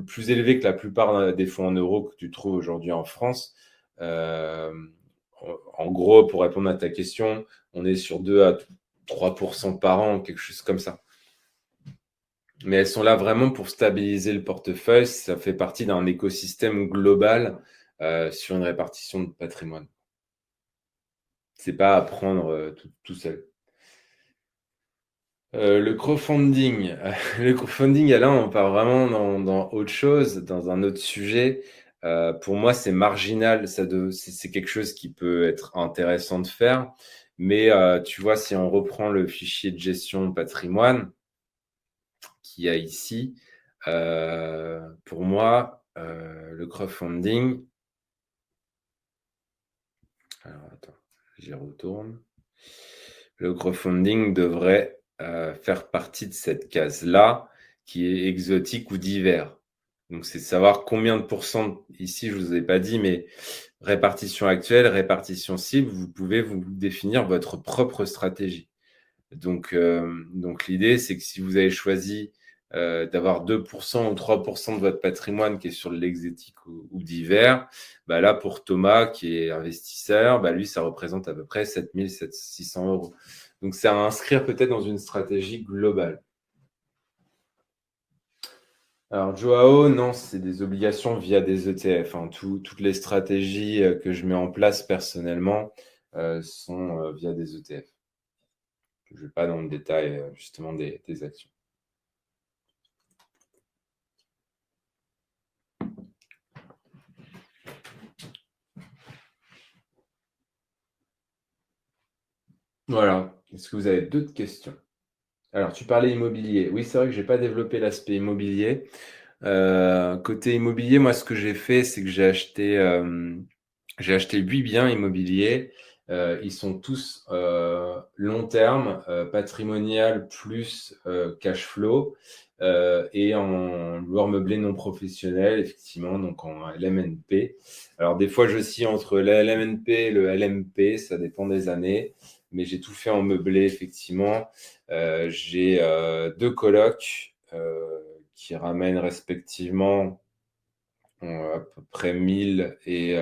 plus, élevé que la plupart des fonds en euros que tu trouves aujourd'hui en France. Euh, en gros, pour répondre à ta question, on est sur 2 à 3% par an, quelque chose comme ça. Mais elles sont là vraiment pour stabiliser le portefeuille. Ça fait partie d'un écosystème global euh, sur une répartition de patrimoine. C'est pas à prendre euh, tout, seul. Euh, le crowdfunding. le crowdfunding, là, on part vraiment dans, autre chose, dans un autre sujet. pour moi, c'est marginal. c'est quelque chose qui peut être intéressant de faire. Mais euh, tu vois, si on reprend le fichier de gestion patrimoine qu'il y a ici, euh, pour moi, euh, le crowdfunding. Alors attends, j'y retourne. Le crowdfunding devrait faire partie de cette case-là qui est exotique ou divers. Donc, c'est savoir combien de pourcents, ici, je ne vous ai pas dit, mais répartition actuelle, répartition cible, vous pouvez vous définir votre propre stratégie. Donc, euh, donc l'idée, c'est que si vous avez choisi euh, d'avoir 2% ou 3% de votre patrimoine qui est sur l'exotique ou, ou, divers, bah là, pour Thomas, qui est investisseur, bah lui, ça représente à peu près 7600 euros. Donc, c'est à inscrire peut-être dans une stratégie globale. Alors, Joao, non, c'est des obligations via des ETF. Hein. toutes les stratégies euh, que je mets en place personnellement euh, sont euh, via des ETF. Je ne vais pas dans le détail justement des, des actions. Voilà. Est-ce que vous avez d'autres questions? Alors, tu parlais immobilier. Oui, c'est vrai que je n'ai pas développé l'aspect immobilier. Euh, côté immobilier, moi, ce que j'ai fait, c'est que j'ai acheté, euh, acheté 8 biens immobiliers. Euh, ils sont tous long terme, patrimonial plus cash flow et en loueur meublé non professionnel, effectivement, donc en LMNP. Alors, des fois, je suis entre le LMNP et le LMP, ça dépend des années mais j'ai tout fait en meublé, effectivement. Euh, j'ai euh, deux colocs euh, qui ramènent respectivement à peu près 1000 et,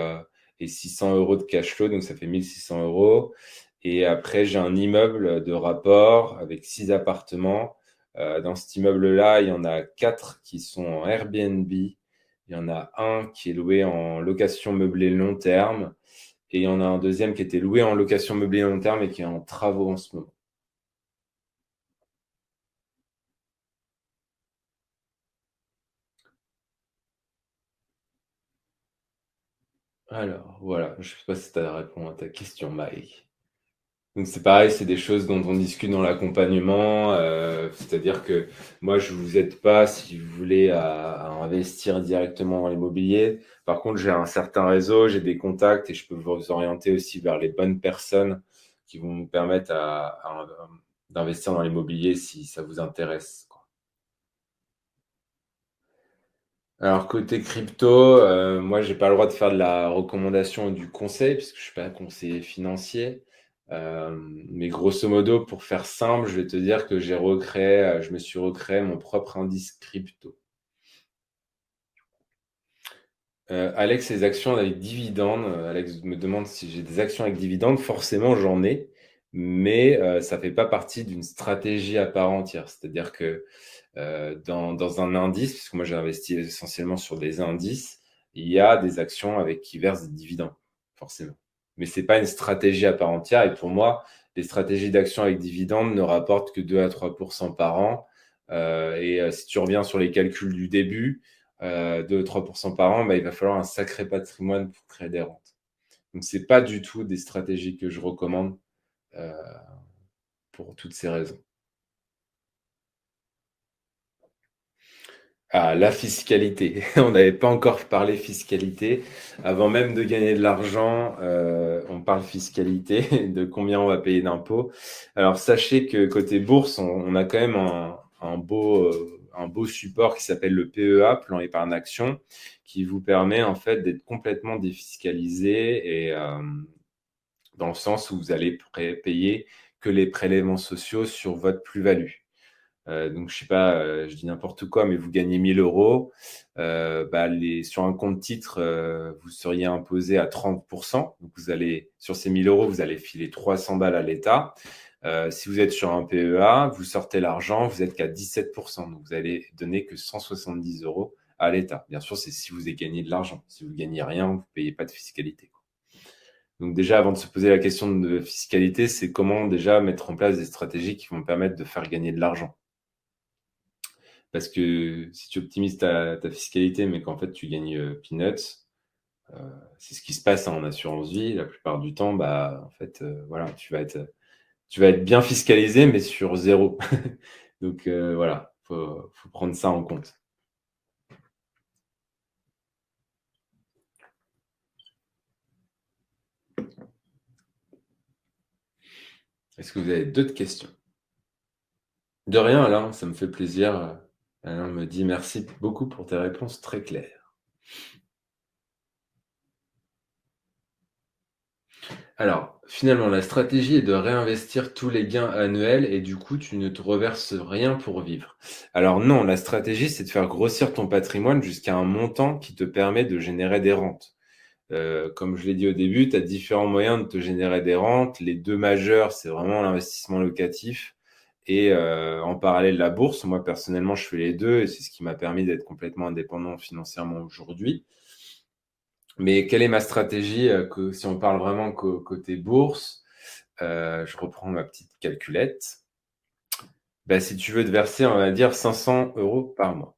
et 600 euros de cash flow, donc ça fait 1600 euros. Et après, j'ai un immeuble de rapport avec six appartements. dans cet immeuble-là, il y en a quatre qui sont en Airbnb. Il y en a un qui est loué en location meublée long terme. Et il y en a un deuxième qui était loué en location meublée long terme et qui est en travaux en ce moment. Alors, voilà, je ne sais pas si tu as répondu à ta question, Mike. Donc c'est pareil, c'est des choses dont on discute dans l'accompagnement. Euh, c'est-à-dire que moi, je ne vous aide pas si vous voulez à, investir directement dans l'immobilier. Par contre, j'ai un certain réseau, j'ai des contacts et je peux vous orienter aussi vers les bonnes personnes qui vont vous permettre d'investir dans l'immobilier si ça vous intéresse. Alors côté crypto, euh, moi j'ai pas le droit de faire de la recommandation ou du conseil puisque je suis pas conseiller financier. Euh, mais grosso modo, pour faire simple, je vais te dire que j'ai recréé, euh, je me suis recréé mon propre indice crypto. Euh, Alex, les actions avec dividendes. Alex me demande si j'ai des actions avec dividendes. Forcément, j'en ai, mais ça fait pas partie d'une stratégie à part entière. C'est-à-dire que dans, dans, un indice, puisque moi j'ai investi essentiellement sur des indices, il y a des actions avec qui versent des dividendes, forcément. Mais c'est pas une stratégie à part entière. Et pour moi, les stratégies d'actions avec dividendes ne rapportent que 2 à 3% par an. et si tu reviens sur les calculs du début, euh, 2-3% par an, bah, il va falloir un sacré patrimoine pour créer des rentes. Donc, ce n'est pas du tout des stratégies que je recommande euh, pour toutes ces raisons. Ah, la fiscalité. on n'avait pas encore parlé fiscalité. Avant même de gagner de l'argent, euh, on parle fiscalité, de combien on va payer d'impôts. Alors, sachez que côté bourse, on, a quand même un, beau... Euh, beau support qui s'appelle le PEA, plan épargne action, qui vous permet en fait d'être complètement défiscalisé et euh, dans le sens où vous allez payer que les prélèvements sociaux sur votre plus-value. Euh, donc, je sais pas, euh, je dis n'importe quoi, mais vous gagnez 1000 euros. Bah, les, sur un compte titre, vous seriez imposé à 30%. Donc, vous allez, sur ces 1000 euros, vous allez filer 300 balles à l'État. Euh, si vous êtes sur un PEA, vous sortez l'argent, vous êtes qu'à 17%. Donc, vous allez donner que 170 euros à l'État. Bien sûr, c'est si vous avez gagné de l'argent. Si vous ne gagnez rien, vous ne payez pas de fiscalité. Donc déjà, avant de se poser la question de fiscalité, c'est comment déjà mettre en place des stratégies qui vont permettre de faire gagner de l'argent. Parce que si tu optimises ta, fiscalité, mais qu'en fait tu gagnes euh, peanuts, euh, c'est ce qui se passe en assurance vie. La plupart du temps, bah, en fait, voilà, tu vas être tu vas être bien fiscalisé, mais sur zéro. Donc euh, voilà, il faut, prendre ça en compte. Est-ce que vous avez d'autres questions? De rien, Alain, ça me fait plaisir. Alain me dit merci beaucoup pour tes réponses très claires. Alors, finalement, la stratégie est de réinvestir tous les gains annuels et du coup, tu ne te reverses rien pour vivre. Alors non, la stratégie, c'est de faire grossir ton patrimoine jusqu'à un montant qui te permet de générer des rentes. Euh, comme je l'ai dit au début, tu as différents moyens de te générer des rentes. Les deux majeurs, c'est vraiment l'investissement locatif et euh, en parallèle la bourse. Moi, personnellement, je fais les deux et c'est ce qui m'a permis d'être complètement indépendant financièrement aujourd'hui. Mais quelle est ma stratégie euh, que, si on parle vraiment côté bourse euh, Je reprends ma petite calculette. Ben, si tu veux te verser, on va dire 500 euros par mois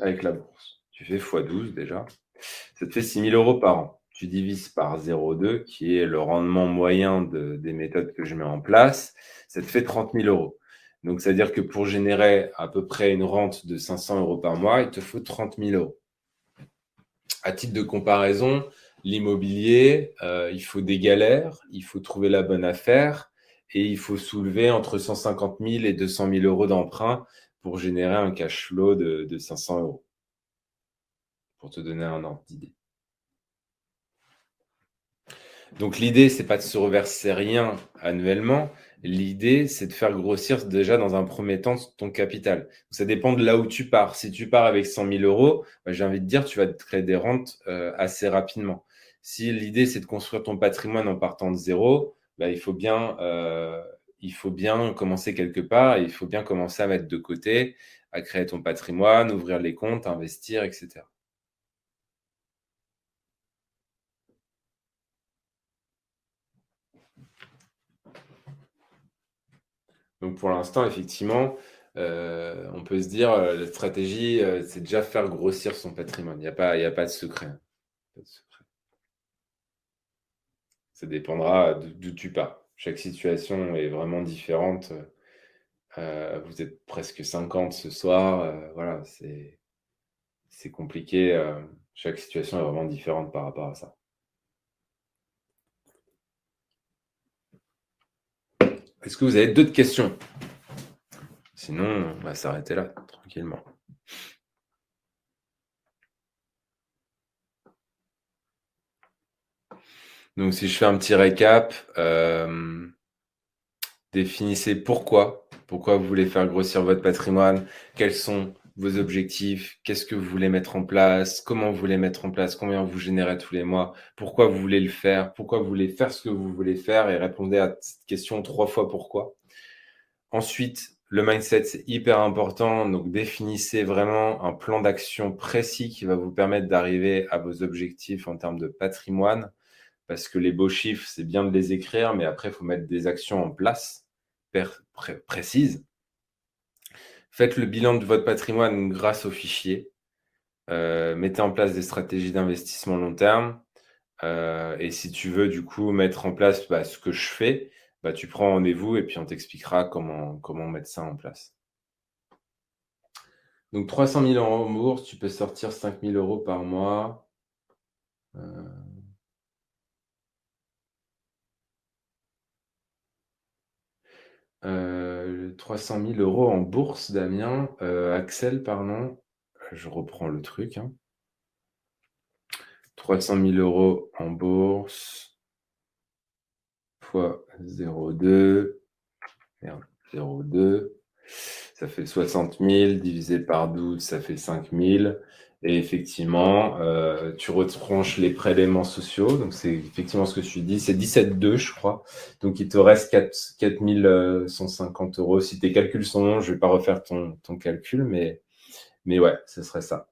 avec la bourse. Tu fais x12 déjà. Ça te fait 6 000 euros par an. Tu divises par 0,2, qui est le rendement moyen des méthodes que je mets en place. Ça te fait 30 000 euros. Donc, c'est-à-dire que pour générer à peu près une rente de 500 euros par mois, il te faut 30 000 euros à titre de comparaison, l'immobilier, euh, il faut des galères, il faut trouver la bonne affaire et il faut soulever entre 150 000 et 200 000 euros d'emprunt pour générer un cash flow de, de 500 euros. Pour te donner un ordre d'idée. Donc l'idée, c'est pas de se reverser rien annuellement, L'idée, c'est de faire grossir déjà dans un premier temps ton capital. Ça dépend de là où tu pars. Si tu pars avec 100 000 euros, bah, j'ai envie de dire, tu vas te créer des rentes euh, assez rapidement. Si l'idée, c'est de construire ton patrimoine en partant de zéro, bah, il, faut bien, euh, il faut bien commencer quelque part et il faut bien commencer à mettre de côté, à créer ton patrimoine, ouvrir les comptes, investir, etc. Donc pour l'instant, effectivement, euh, on peut se dire, euh, la stratégie, euh, c'est déjà faire grossir son patrimoine. Il n'y a, pas, a pas de secret. Ça dépendra d'où tu pars. Chaque situation est vraiment différente. vous êtes presque 50 ce soir. voilà, c'est compliqué. chaque situation est vraiment différente par rapport à ça. Est-ce que vous avez d'autres questions? Sinon, on va s'arrêter là, tranquillement. Donc, si je fais un petit récap, euh, définissez pourquoi. Pourquoi vous voulez faire grossir votre patrimoine Quelles sont vos objectifs, qu'est-ce que vous voulez mettre en place, comment vous voulez mettre en place, combien vous générez tous les mois, pourquoi vous voulez le faire, pourquoi vous voulez faire ce que vous voulez faire et répondez à cette question trois fois pourquoi. Ensuite, le mindset, c'est hyper important. Donc, définissez vraiment un plan d'action précis qui va vous permettre d'arriver à vos objectifs en termes de patrimoine. Parce que les beaux chiffres, c'est bien de les écrire, mais après, il faut mettre des actions en place précises Faites le bilan de votre patrimoine grâce au fichier. Euh, mettez en place des stratégies d'investissement long terme. Euh, et si tu veux du coup mettre en place bah, ce que je fais, bah, tu prends rendez-vous et puis on t'expliquera comment, comment mettre ça en place. Donc 300 000 euros en bourse, tu peux sortir 5 000 euros par mois. Euh, 300 000 euros en bourse, Damien. Euh, Axel, pardon. Je reprends le truc. 300 hein. 000 euros en bourse fois 0,2. Merde, 0,2. Ça fait 60 000 divisé par 12, ça fait 5 000. Et effectivement, euh, tu retranches les prélèvements sociaux. Donc, c'est effectivement ce que tu dis. C'est 17,2, je crois. Donc, il te reste 4, 4150 euros. Si tes calculs sont bons, je vais pas refaire ton, ton calcul, mais, mais ouais, ce serait ça.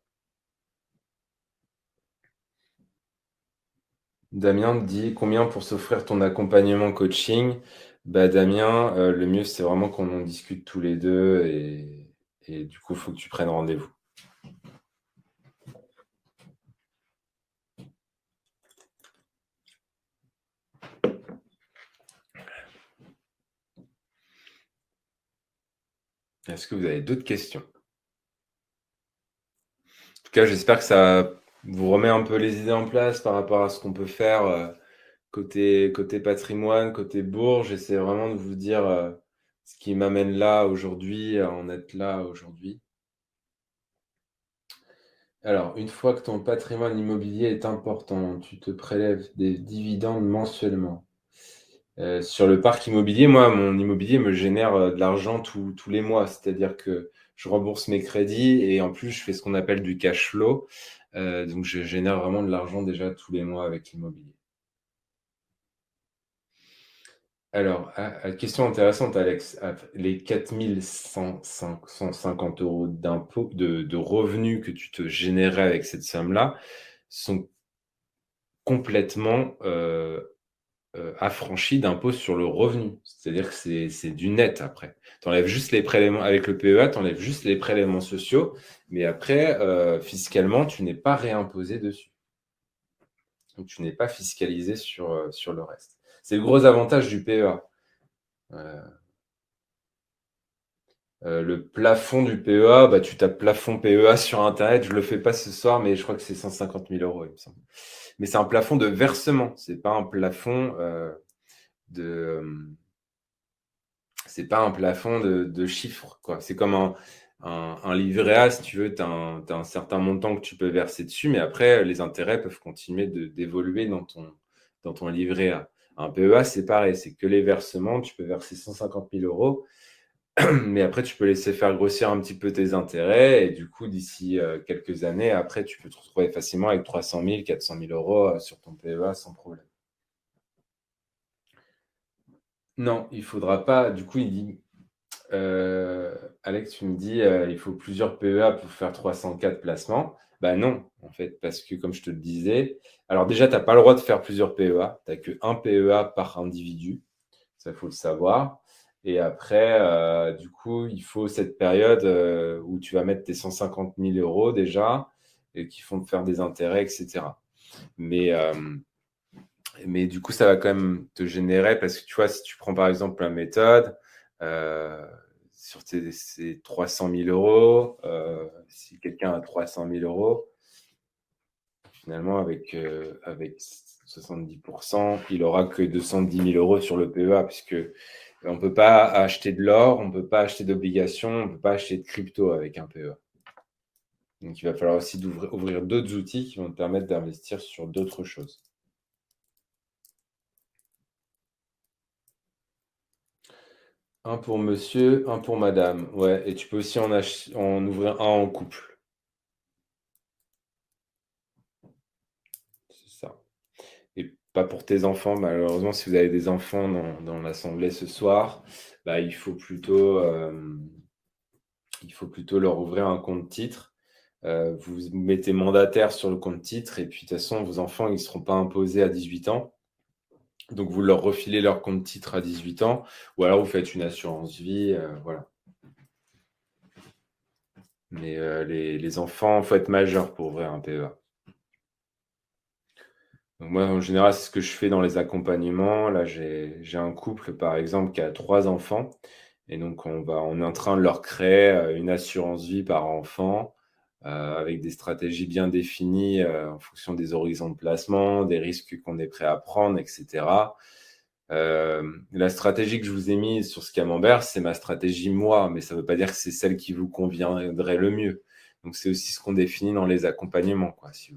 Damien dit combien pour s'offrir ton accompagnement coaching? Bah, Damien, euh, le mieux c'est vraiment qu'on en discute tous les deux et, et du coup, il faut que tu prennes rendez-vous. Est-ce que vous avez d'autres questions? En tout cas, j'espère que ça vous remet un peu les idées en place par rapport à ce qu'on peut faire euh, côté, côté patrimoine, côté bourge. J'essaie vraiment de vous dire euh, ce qui m'amène là aujourd'hui, à en être là aujourd'hui. Alors, une fois que ton patrimoine immobilier est important, tu te prélèves des dividendes mensuellement. Euh, sur le parc immobilier, moi, mon immobilier me génère euh, de l'argent tous les mois. C'est-à-dire que je rembourse mes crédits et en plus, je fais ce qu'on appelle du cash flow. Euh, donc, je génère vraiment de l'argent déjà tous les mois avec l'immobilier. Alors, ah, ah, question intéressante, Alex. Ah, les 4150 euros d'impôt, de, de revenus que tu te générais avec cette somme-là sont complètement euh, affranchi d'impôt sur le revenu. C'est-à-dire que c'est du net après. Tu juste les prélèvements, avec le PEA, tu enlèves juste les prélèvements sociaux, mais après, euh, fiscalement, tu n'es pas réimposé dessus. Donc, tu n'es pas fiscalisé sur, euh, sur le reste. C'est le gros avantage du PEA. Le plafond du PEA, bah, tu tapes plafond PEA sur Internet. Je ne le fais pas ce soir, mais je crois que c'est 150 000 euros, mais c'est un plafond de versement. C'est pas un plafond euh, de. Euh, c'est pas un plafond de, chiffres. C'est comme un, un, livret A, si tu veux, tu as, un certain montant que tu peux verser dessus, mais après, les intérêts peuvent continuer d'évoluer dans ton, dans ton livret A. Un PEA, c'est pareil, c'est que les versements, tu peux verser 150 000 euros mais après, tu peux laisser faire grossir un petit peu tes intérêts et du coup, d'ici euh, quelques années, après, tu peux te retrouver facilement avec 300 000, 400 000 euros euh, sur ton PEA sans problème. Non, il ne faudra pas. Du coup, il dit, euh, Alex, tu me dis, il faut plusieurs PEA pour faire 304 placements. Ben non, en fait, parce que comme je te le disais, alors déjà, tu n'as pas le droit de faire plusieurs PEA. Tu n'as qu'un PEA par individu. Ça, il faut le savoir. Et après, euh, du coup, il faut cette période euh, où tu vas mettre tes 150 000 euros déjà et qui font faire des intérêts, etc. Mais, euh, mais du coup, ça va quand même te générer parce que tu vois, si tu prends par exemple la méthode sur tes, 300 000 euros, si quelqu'un a 300 000 euros, finalement, avec, avec 70%, il aura que 210 000 euros sur le PEA puisque on ne peut pas acheter de l'or, on ne peut pas acheter d'obligations, on ne peut pas acheter de crypto avec un PEA. Donc il va falloir aussi ouvrir d'autres outils qui vont te permettre d'investir sur d'autres choses. Un pour monsieur, un pour madame. Ouais, et tu peux aussi en ouvrir un en couple. C'est ça. Et pas pour tes enfants, malheureusement, si vous avez des enfants dans, l'assemblée ce soir, bah, il, faut plutôt, euh, il faut plutôt leur ouvrir un compte titre. Euh, vous mettez mandataire sur le compte titre et puis de toute façon, vos enfants, ils ne seront pas imposés à 18 ans. Donc, vous leur refilez leur compte titre à 18 ans, ou alors vous faites une assurance vie, euh, voilà. Mais euh, les, enfants, il faut être majeur pour ouvrir un PEA. Moi, en général, c'est ce que je fais dans les accompagnements. Là, j'ai un couple, par exemple, qui a trois enfants. Et donc, on, va, on est en train de leur créer euh, une assurance vie par enfant euh, avec des stratégies bien définies euh, en fonction des horizons de placement, des risques qu'on est prêt à prendre, etc. La stratégie que je vous ai mise sur ce camembert, c'est ma stratégie moi, mais ça ne veut pas dire que c'est celle qui vous conviendrait le mieux. Donc c'est aussi ce qu'on définit dans les accompagnements, quoi, si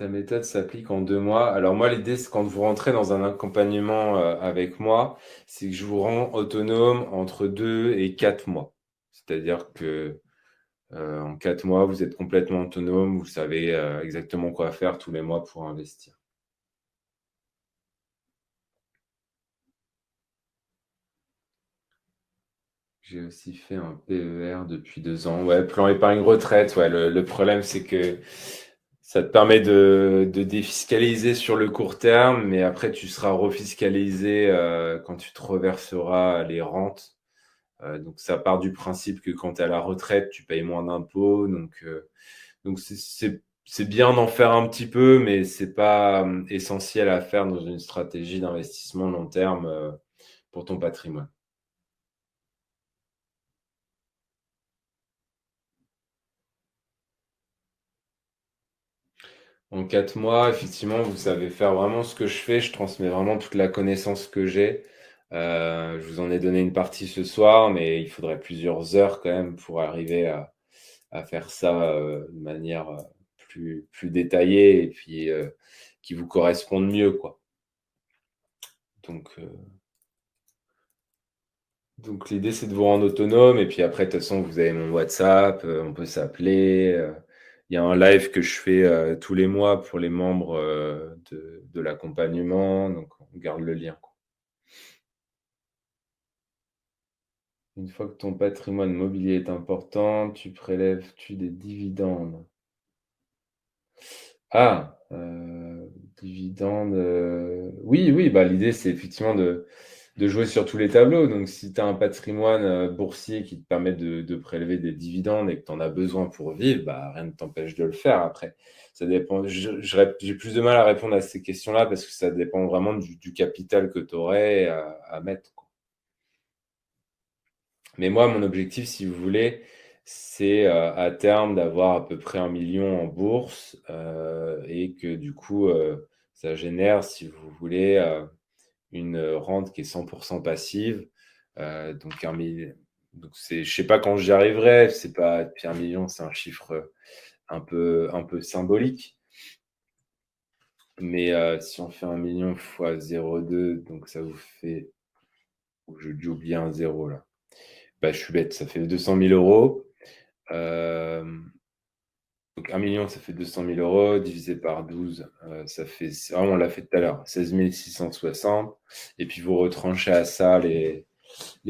Ta méthode s'applique en deux mois. Alors moi, l'idée, c'est quand vous rentrez dans un accompagnement euh, avec moi, c'est que je vous rends autonome entre deux et quatre mois. C'est-à-dire que euh, en quatre mois, vous êtes complètement autonome, vous savez euh, exactement quoi faire tous les mois pour investir. J'ai aussi fait un PER depuis deux ans. Ouais, plan épargne retraite. Ouais, le problème, c'est que ça te permet de, défiscaliser sur le court terme, mais après tu seras refiscalisé euh, quand tu te reverseras les rentes. Euh, donc ça part du principe que quand tu es à la retraite, tu payes moins d'impôts. Donc euh, donc c'est bien d'en faire un petit peu, mais c'est pas essentiel à faire dans une stratégie d'investissement long terme pour ton patrimoine. En quatre mois, effectivement, vous savez faire vraiment ce que je fais. Je transmets vraiment toute la connaissance que j'ai. Euh, je vous en ai donné une partie ce soir, mais il faudrait plusieurs heures quand même pour arriver à, faire ça euh, de manière euh, plus, plus détaillée et puis qui vous corresponde mieux, quoi. Donc, donc l'idée, c'est de vous rendre autonome. Et puis après, de toute façon, vous avez mon WhatsApp, on peut s'appeler. Il y a un live que je fais euh, tous les mois pour les membres euh, de, l'accompagnement. Donc, on garde le lien. Une fois que ton patrimoine mobilier est important, tu prélèves-tu des dividendes Ah, euh, dividendes. oui, oui, bah, l'idée, c'est effectivement de, de jouer sur tous les tableaux. Donc, si tu as un patrimoine euh, boursier qui te permet de, prélever des dividendes et que tu en as besoin pour vivre, bah, rien ne t'empêche de le faire. Après, ça dépend. J'ai plus de mal à répondre à ces questions-là parce que ça dépend vraiment du, capital que tu aurais à, mettre. Mais moi, mon objectif, si vous voulez, c'est euh, à terme d'avoir à peu près un million en bourse euh, et que du coup, ça génère, si vous voulez, une rente qui est 100% passive. Euh, donc, un donc c'est, je sais pas quand j'y arriverai. C'est pas un million, c'est un chiffre un peu, un peu symbolique. Mais euh, si on fait un million fois 0,2, donc ça vous fait. J'ai oublié un zéro là. Bah, je suis bête, ça fait 200 000 euros. Euh, donc 1 million, ça fait 200 000 euros, divisé par 12, euh, ça fait, on l'a fait tout à l'heure, 16 660. Et puis vous retranchez à ça les,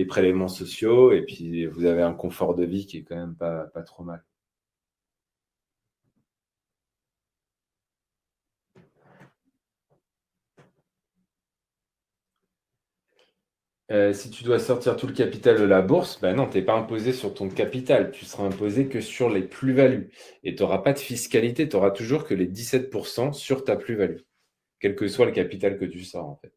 prélèvements sociaux, et puis vous avez un confort de vie qui est quand même pas trop mal. Euh, si tu dois sortir tout le capital de la bourse, ben non, tu n'es pas imposé sur ton capital. Tu seras imposé que sur les plus-values. Et tu n'auras pas de fiscalité. Tu auras toujours que les 17% sur ta plus-value, quel que soit le capital que tu sors, en fait.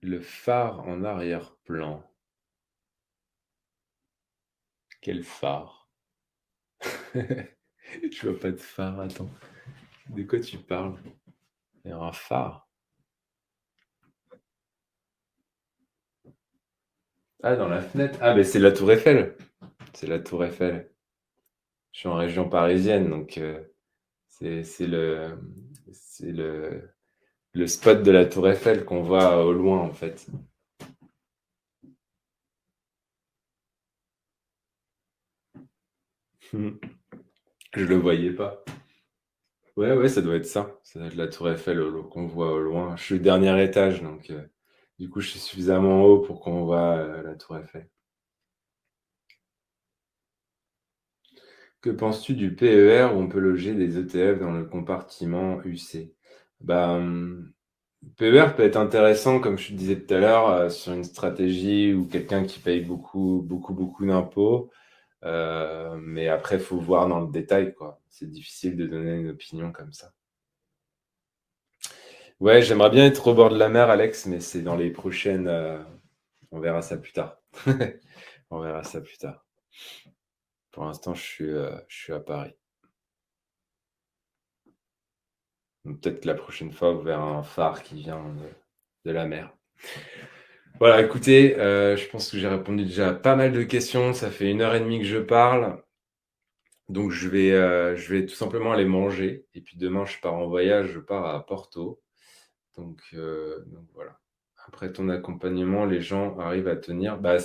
Le phare en arrière-plan. Quel phare Je vois pas de phare, attends. De quoi tu parles? Il y a un phare. Ah, dans la fenêtre. Ah, ben c'est la tour Eiffel. C'est la tour Eiffel. je suis en région parisienne, donc c'est le, le, le spot de la Tour Eiffel qu'on voit au loin en fait. Je le voyais pas. Ouais, ouais, ça doit être ça. Ça doit être la Tour Eiffel qu'on voit au loin. Je suis au dernier étage, donc euh, du coup, je suis suffisamment haut pour qu'on voit euh, la Tour Eiffel. Que penses-tu du PER où on peut loger des ETF dans le compartiment UC bah, hum, PER peut être intéressant, comme je te disais tout à l'heure, euh, sur une stratégie ou quelqu'un qui paye beaucoup, beaucoup, beaucoup d'impôts. Euh, mais après, il faut voir dans le détail, quoi. C'est difficile de donner une opinion comme ça. Ouais, j'aimerais bien être au bord de la mer, Alex, mais c'est dans les prochaines. Euh, on verra ça plus tard. on verra ça plus tard. Pour l'instant, je suis, je suis à Paris. Peut-être que la prochaine fois, vous verrez un phare qui vient de, la mer. Voilà, écoutez, euh, je pense que j'ai répondu déjà à pas mal de questions. Ça fait une heure et demie que je parle. Donc, je vais, euh, je vais tout simplement aller manger. Et puis demain, je pars en voyage. Je pars à Porto. Donc, euh, voilà. Après ton accompagnement, les gens arrivent à tenir. Bah,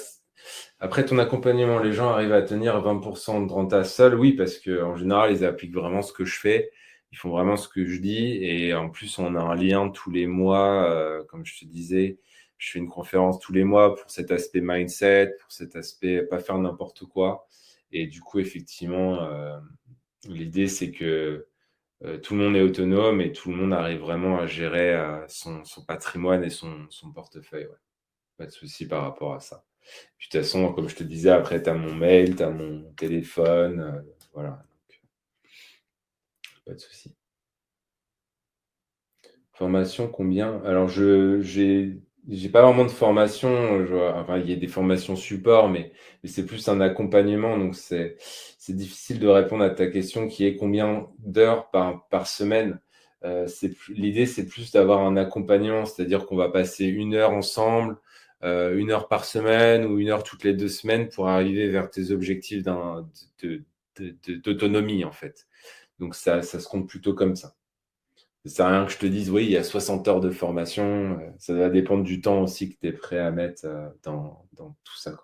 après ton accompagnement, les gens arrivent à tenir 20% de renta seul. Oui, parce qu'en général, ils appliquent vraiment ce que je fais ils font vraiment ce que je dis. Et en plus, on a un lien tous les mois, euh, comme je te disais. Je fais une conférence tous les mois pour cet aspect mindset, pour cet aspect pas faire n'importe quoi. Et du coup, effectivement, euh, l'idée, c'est que euh, tout le monde est autonome et tout le monde arrive vraiment à gérer son, patrimoine et son, portefeuille. Pas de souci par rapport à ça. de toute façon, comme je te disais, après, tu as mon mail, tu as mon téléphone. voilà pas de souci. Formation, combien? Alors, je j'ai pas vraiment de formation. enfin, il y a des formations support, mais, c'est plus un accompagnement. Donc, c'est difficile de répondre à ta question qui est combien d'heures par, par semaine. Euh, L'idée, c'est plus d'avoir un accompagnement, c'est-à-dire qu'on va passer une heure ensemble, euh, une heure par semaine ou une heure toutes les deux semaines pour arriver vers tes objectifs d'autonomie, en fait. Donc ça, ça se compte plutôt comme ça. Ça sert à rien que je te dise, oui, il y a 60 heures de formation. Euh, ça va dépendre du temps aussi que tu es prêt à mettre euh, dans, tout ça.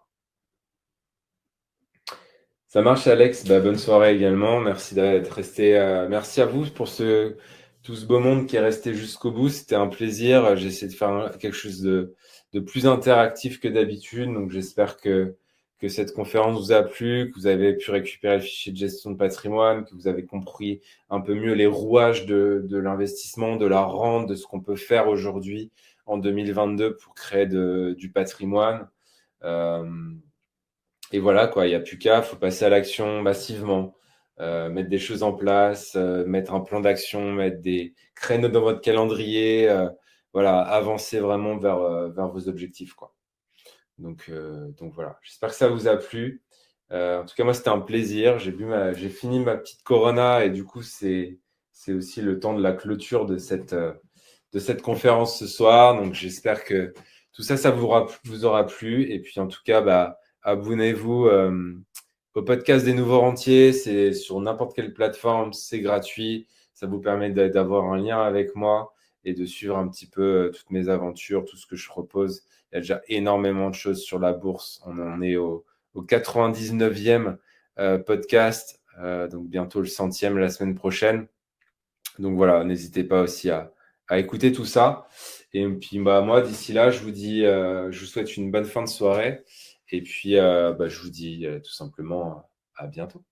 Ça marche, Alex. Bah, bonne soirée également. Merci d'être resté. Euh, merci à vous pour tout ce beau monde qui est resté jusqu'au bout. C'était un plaisir. J'ai essayé de faire quelque chose de, de plus interactif que d'habitude. Donc, j'espère que que cette conférence vous a plu, que vous avez pu récupérer le fichier de gestion de patrimoine, que vous avez compris un peu mieux les rouages de, l'investissement, de la rente, de ce qu'on peut faire aujourd'hui en 2022 pour créer du patrimoine. Euh, et voilà, quoi, il n'y a plus qu'à, faut passer à l'action massivement, euh, mettre des choses en place, euh, mettre un plan d'action, mettre des créneaux dans votre calendrier, voilà, avancer vraiment vers, vers vos objectifs, quoi. Donc, euh, donc voilà, j'espère que ça vous a plu. Euh, en tout cas, moi, c'était un plaisir. J'ai, fini ma petite Corona et du coup, c'est, aussi le temps de la clôture de cette, euh, de cette conférence ce soir. Donc, j'espère que tout ça, ça vous aura, vous aura plu. Et puis, en tout cas, bah, abonnez-vous au podcast des nouveaux rentiers. C'est sur n'importe quelle plateforme, c'est gratuit. Ça vous permet d'avoir un lien avec moi et de suivre un petit peu toutes mes aventures, tout ce que je propose il y a déjà énormément de choses sur la bourse. On en est au, 99e euh, podcast, euh, donc bientôt le centième la semaine prochaine. Donc voilà, n'hésitez pas aussi à, écouter tout ça. Et puis bah, moi, d'ici là, je vous dis, euh, je vous souhaite une bonne fin de soirée. Et puis, bah, je vous dis tout simplement à bientôt.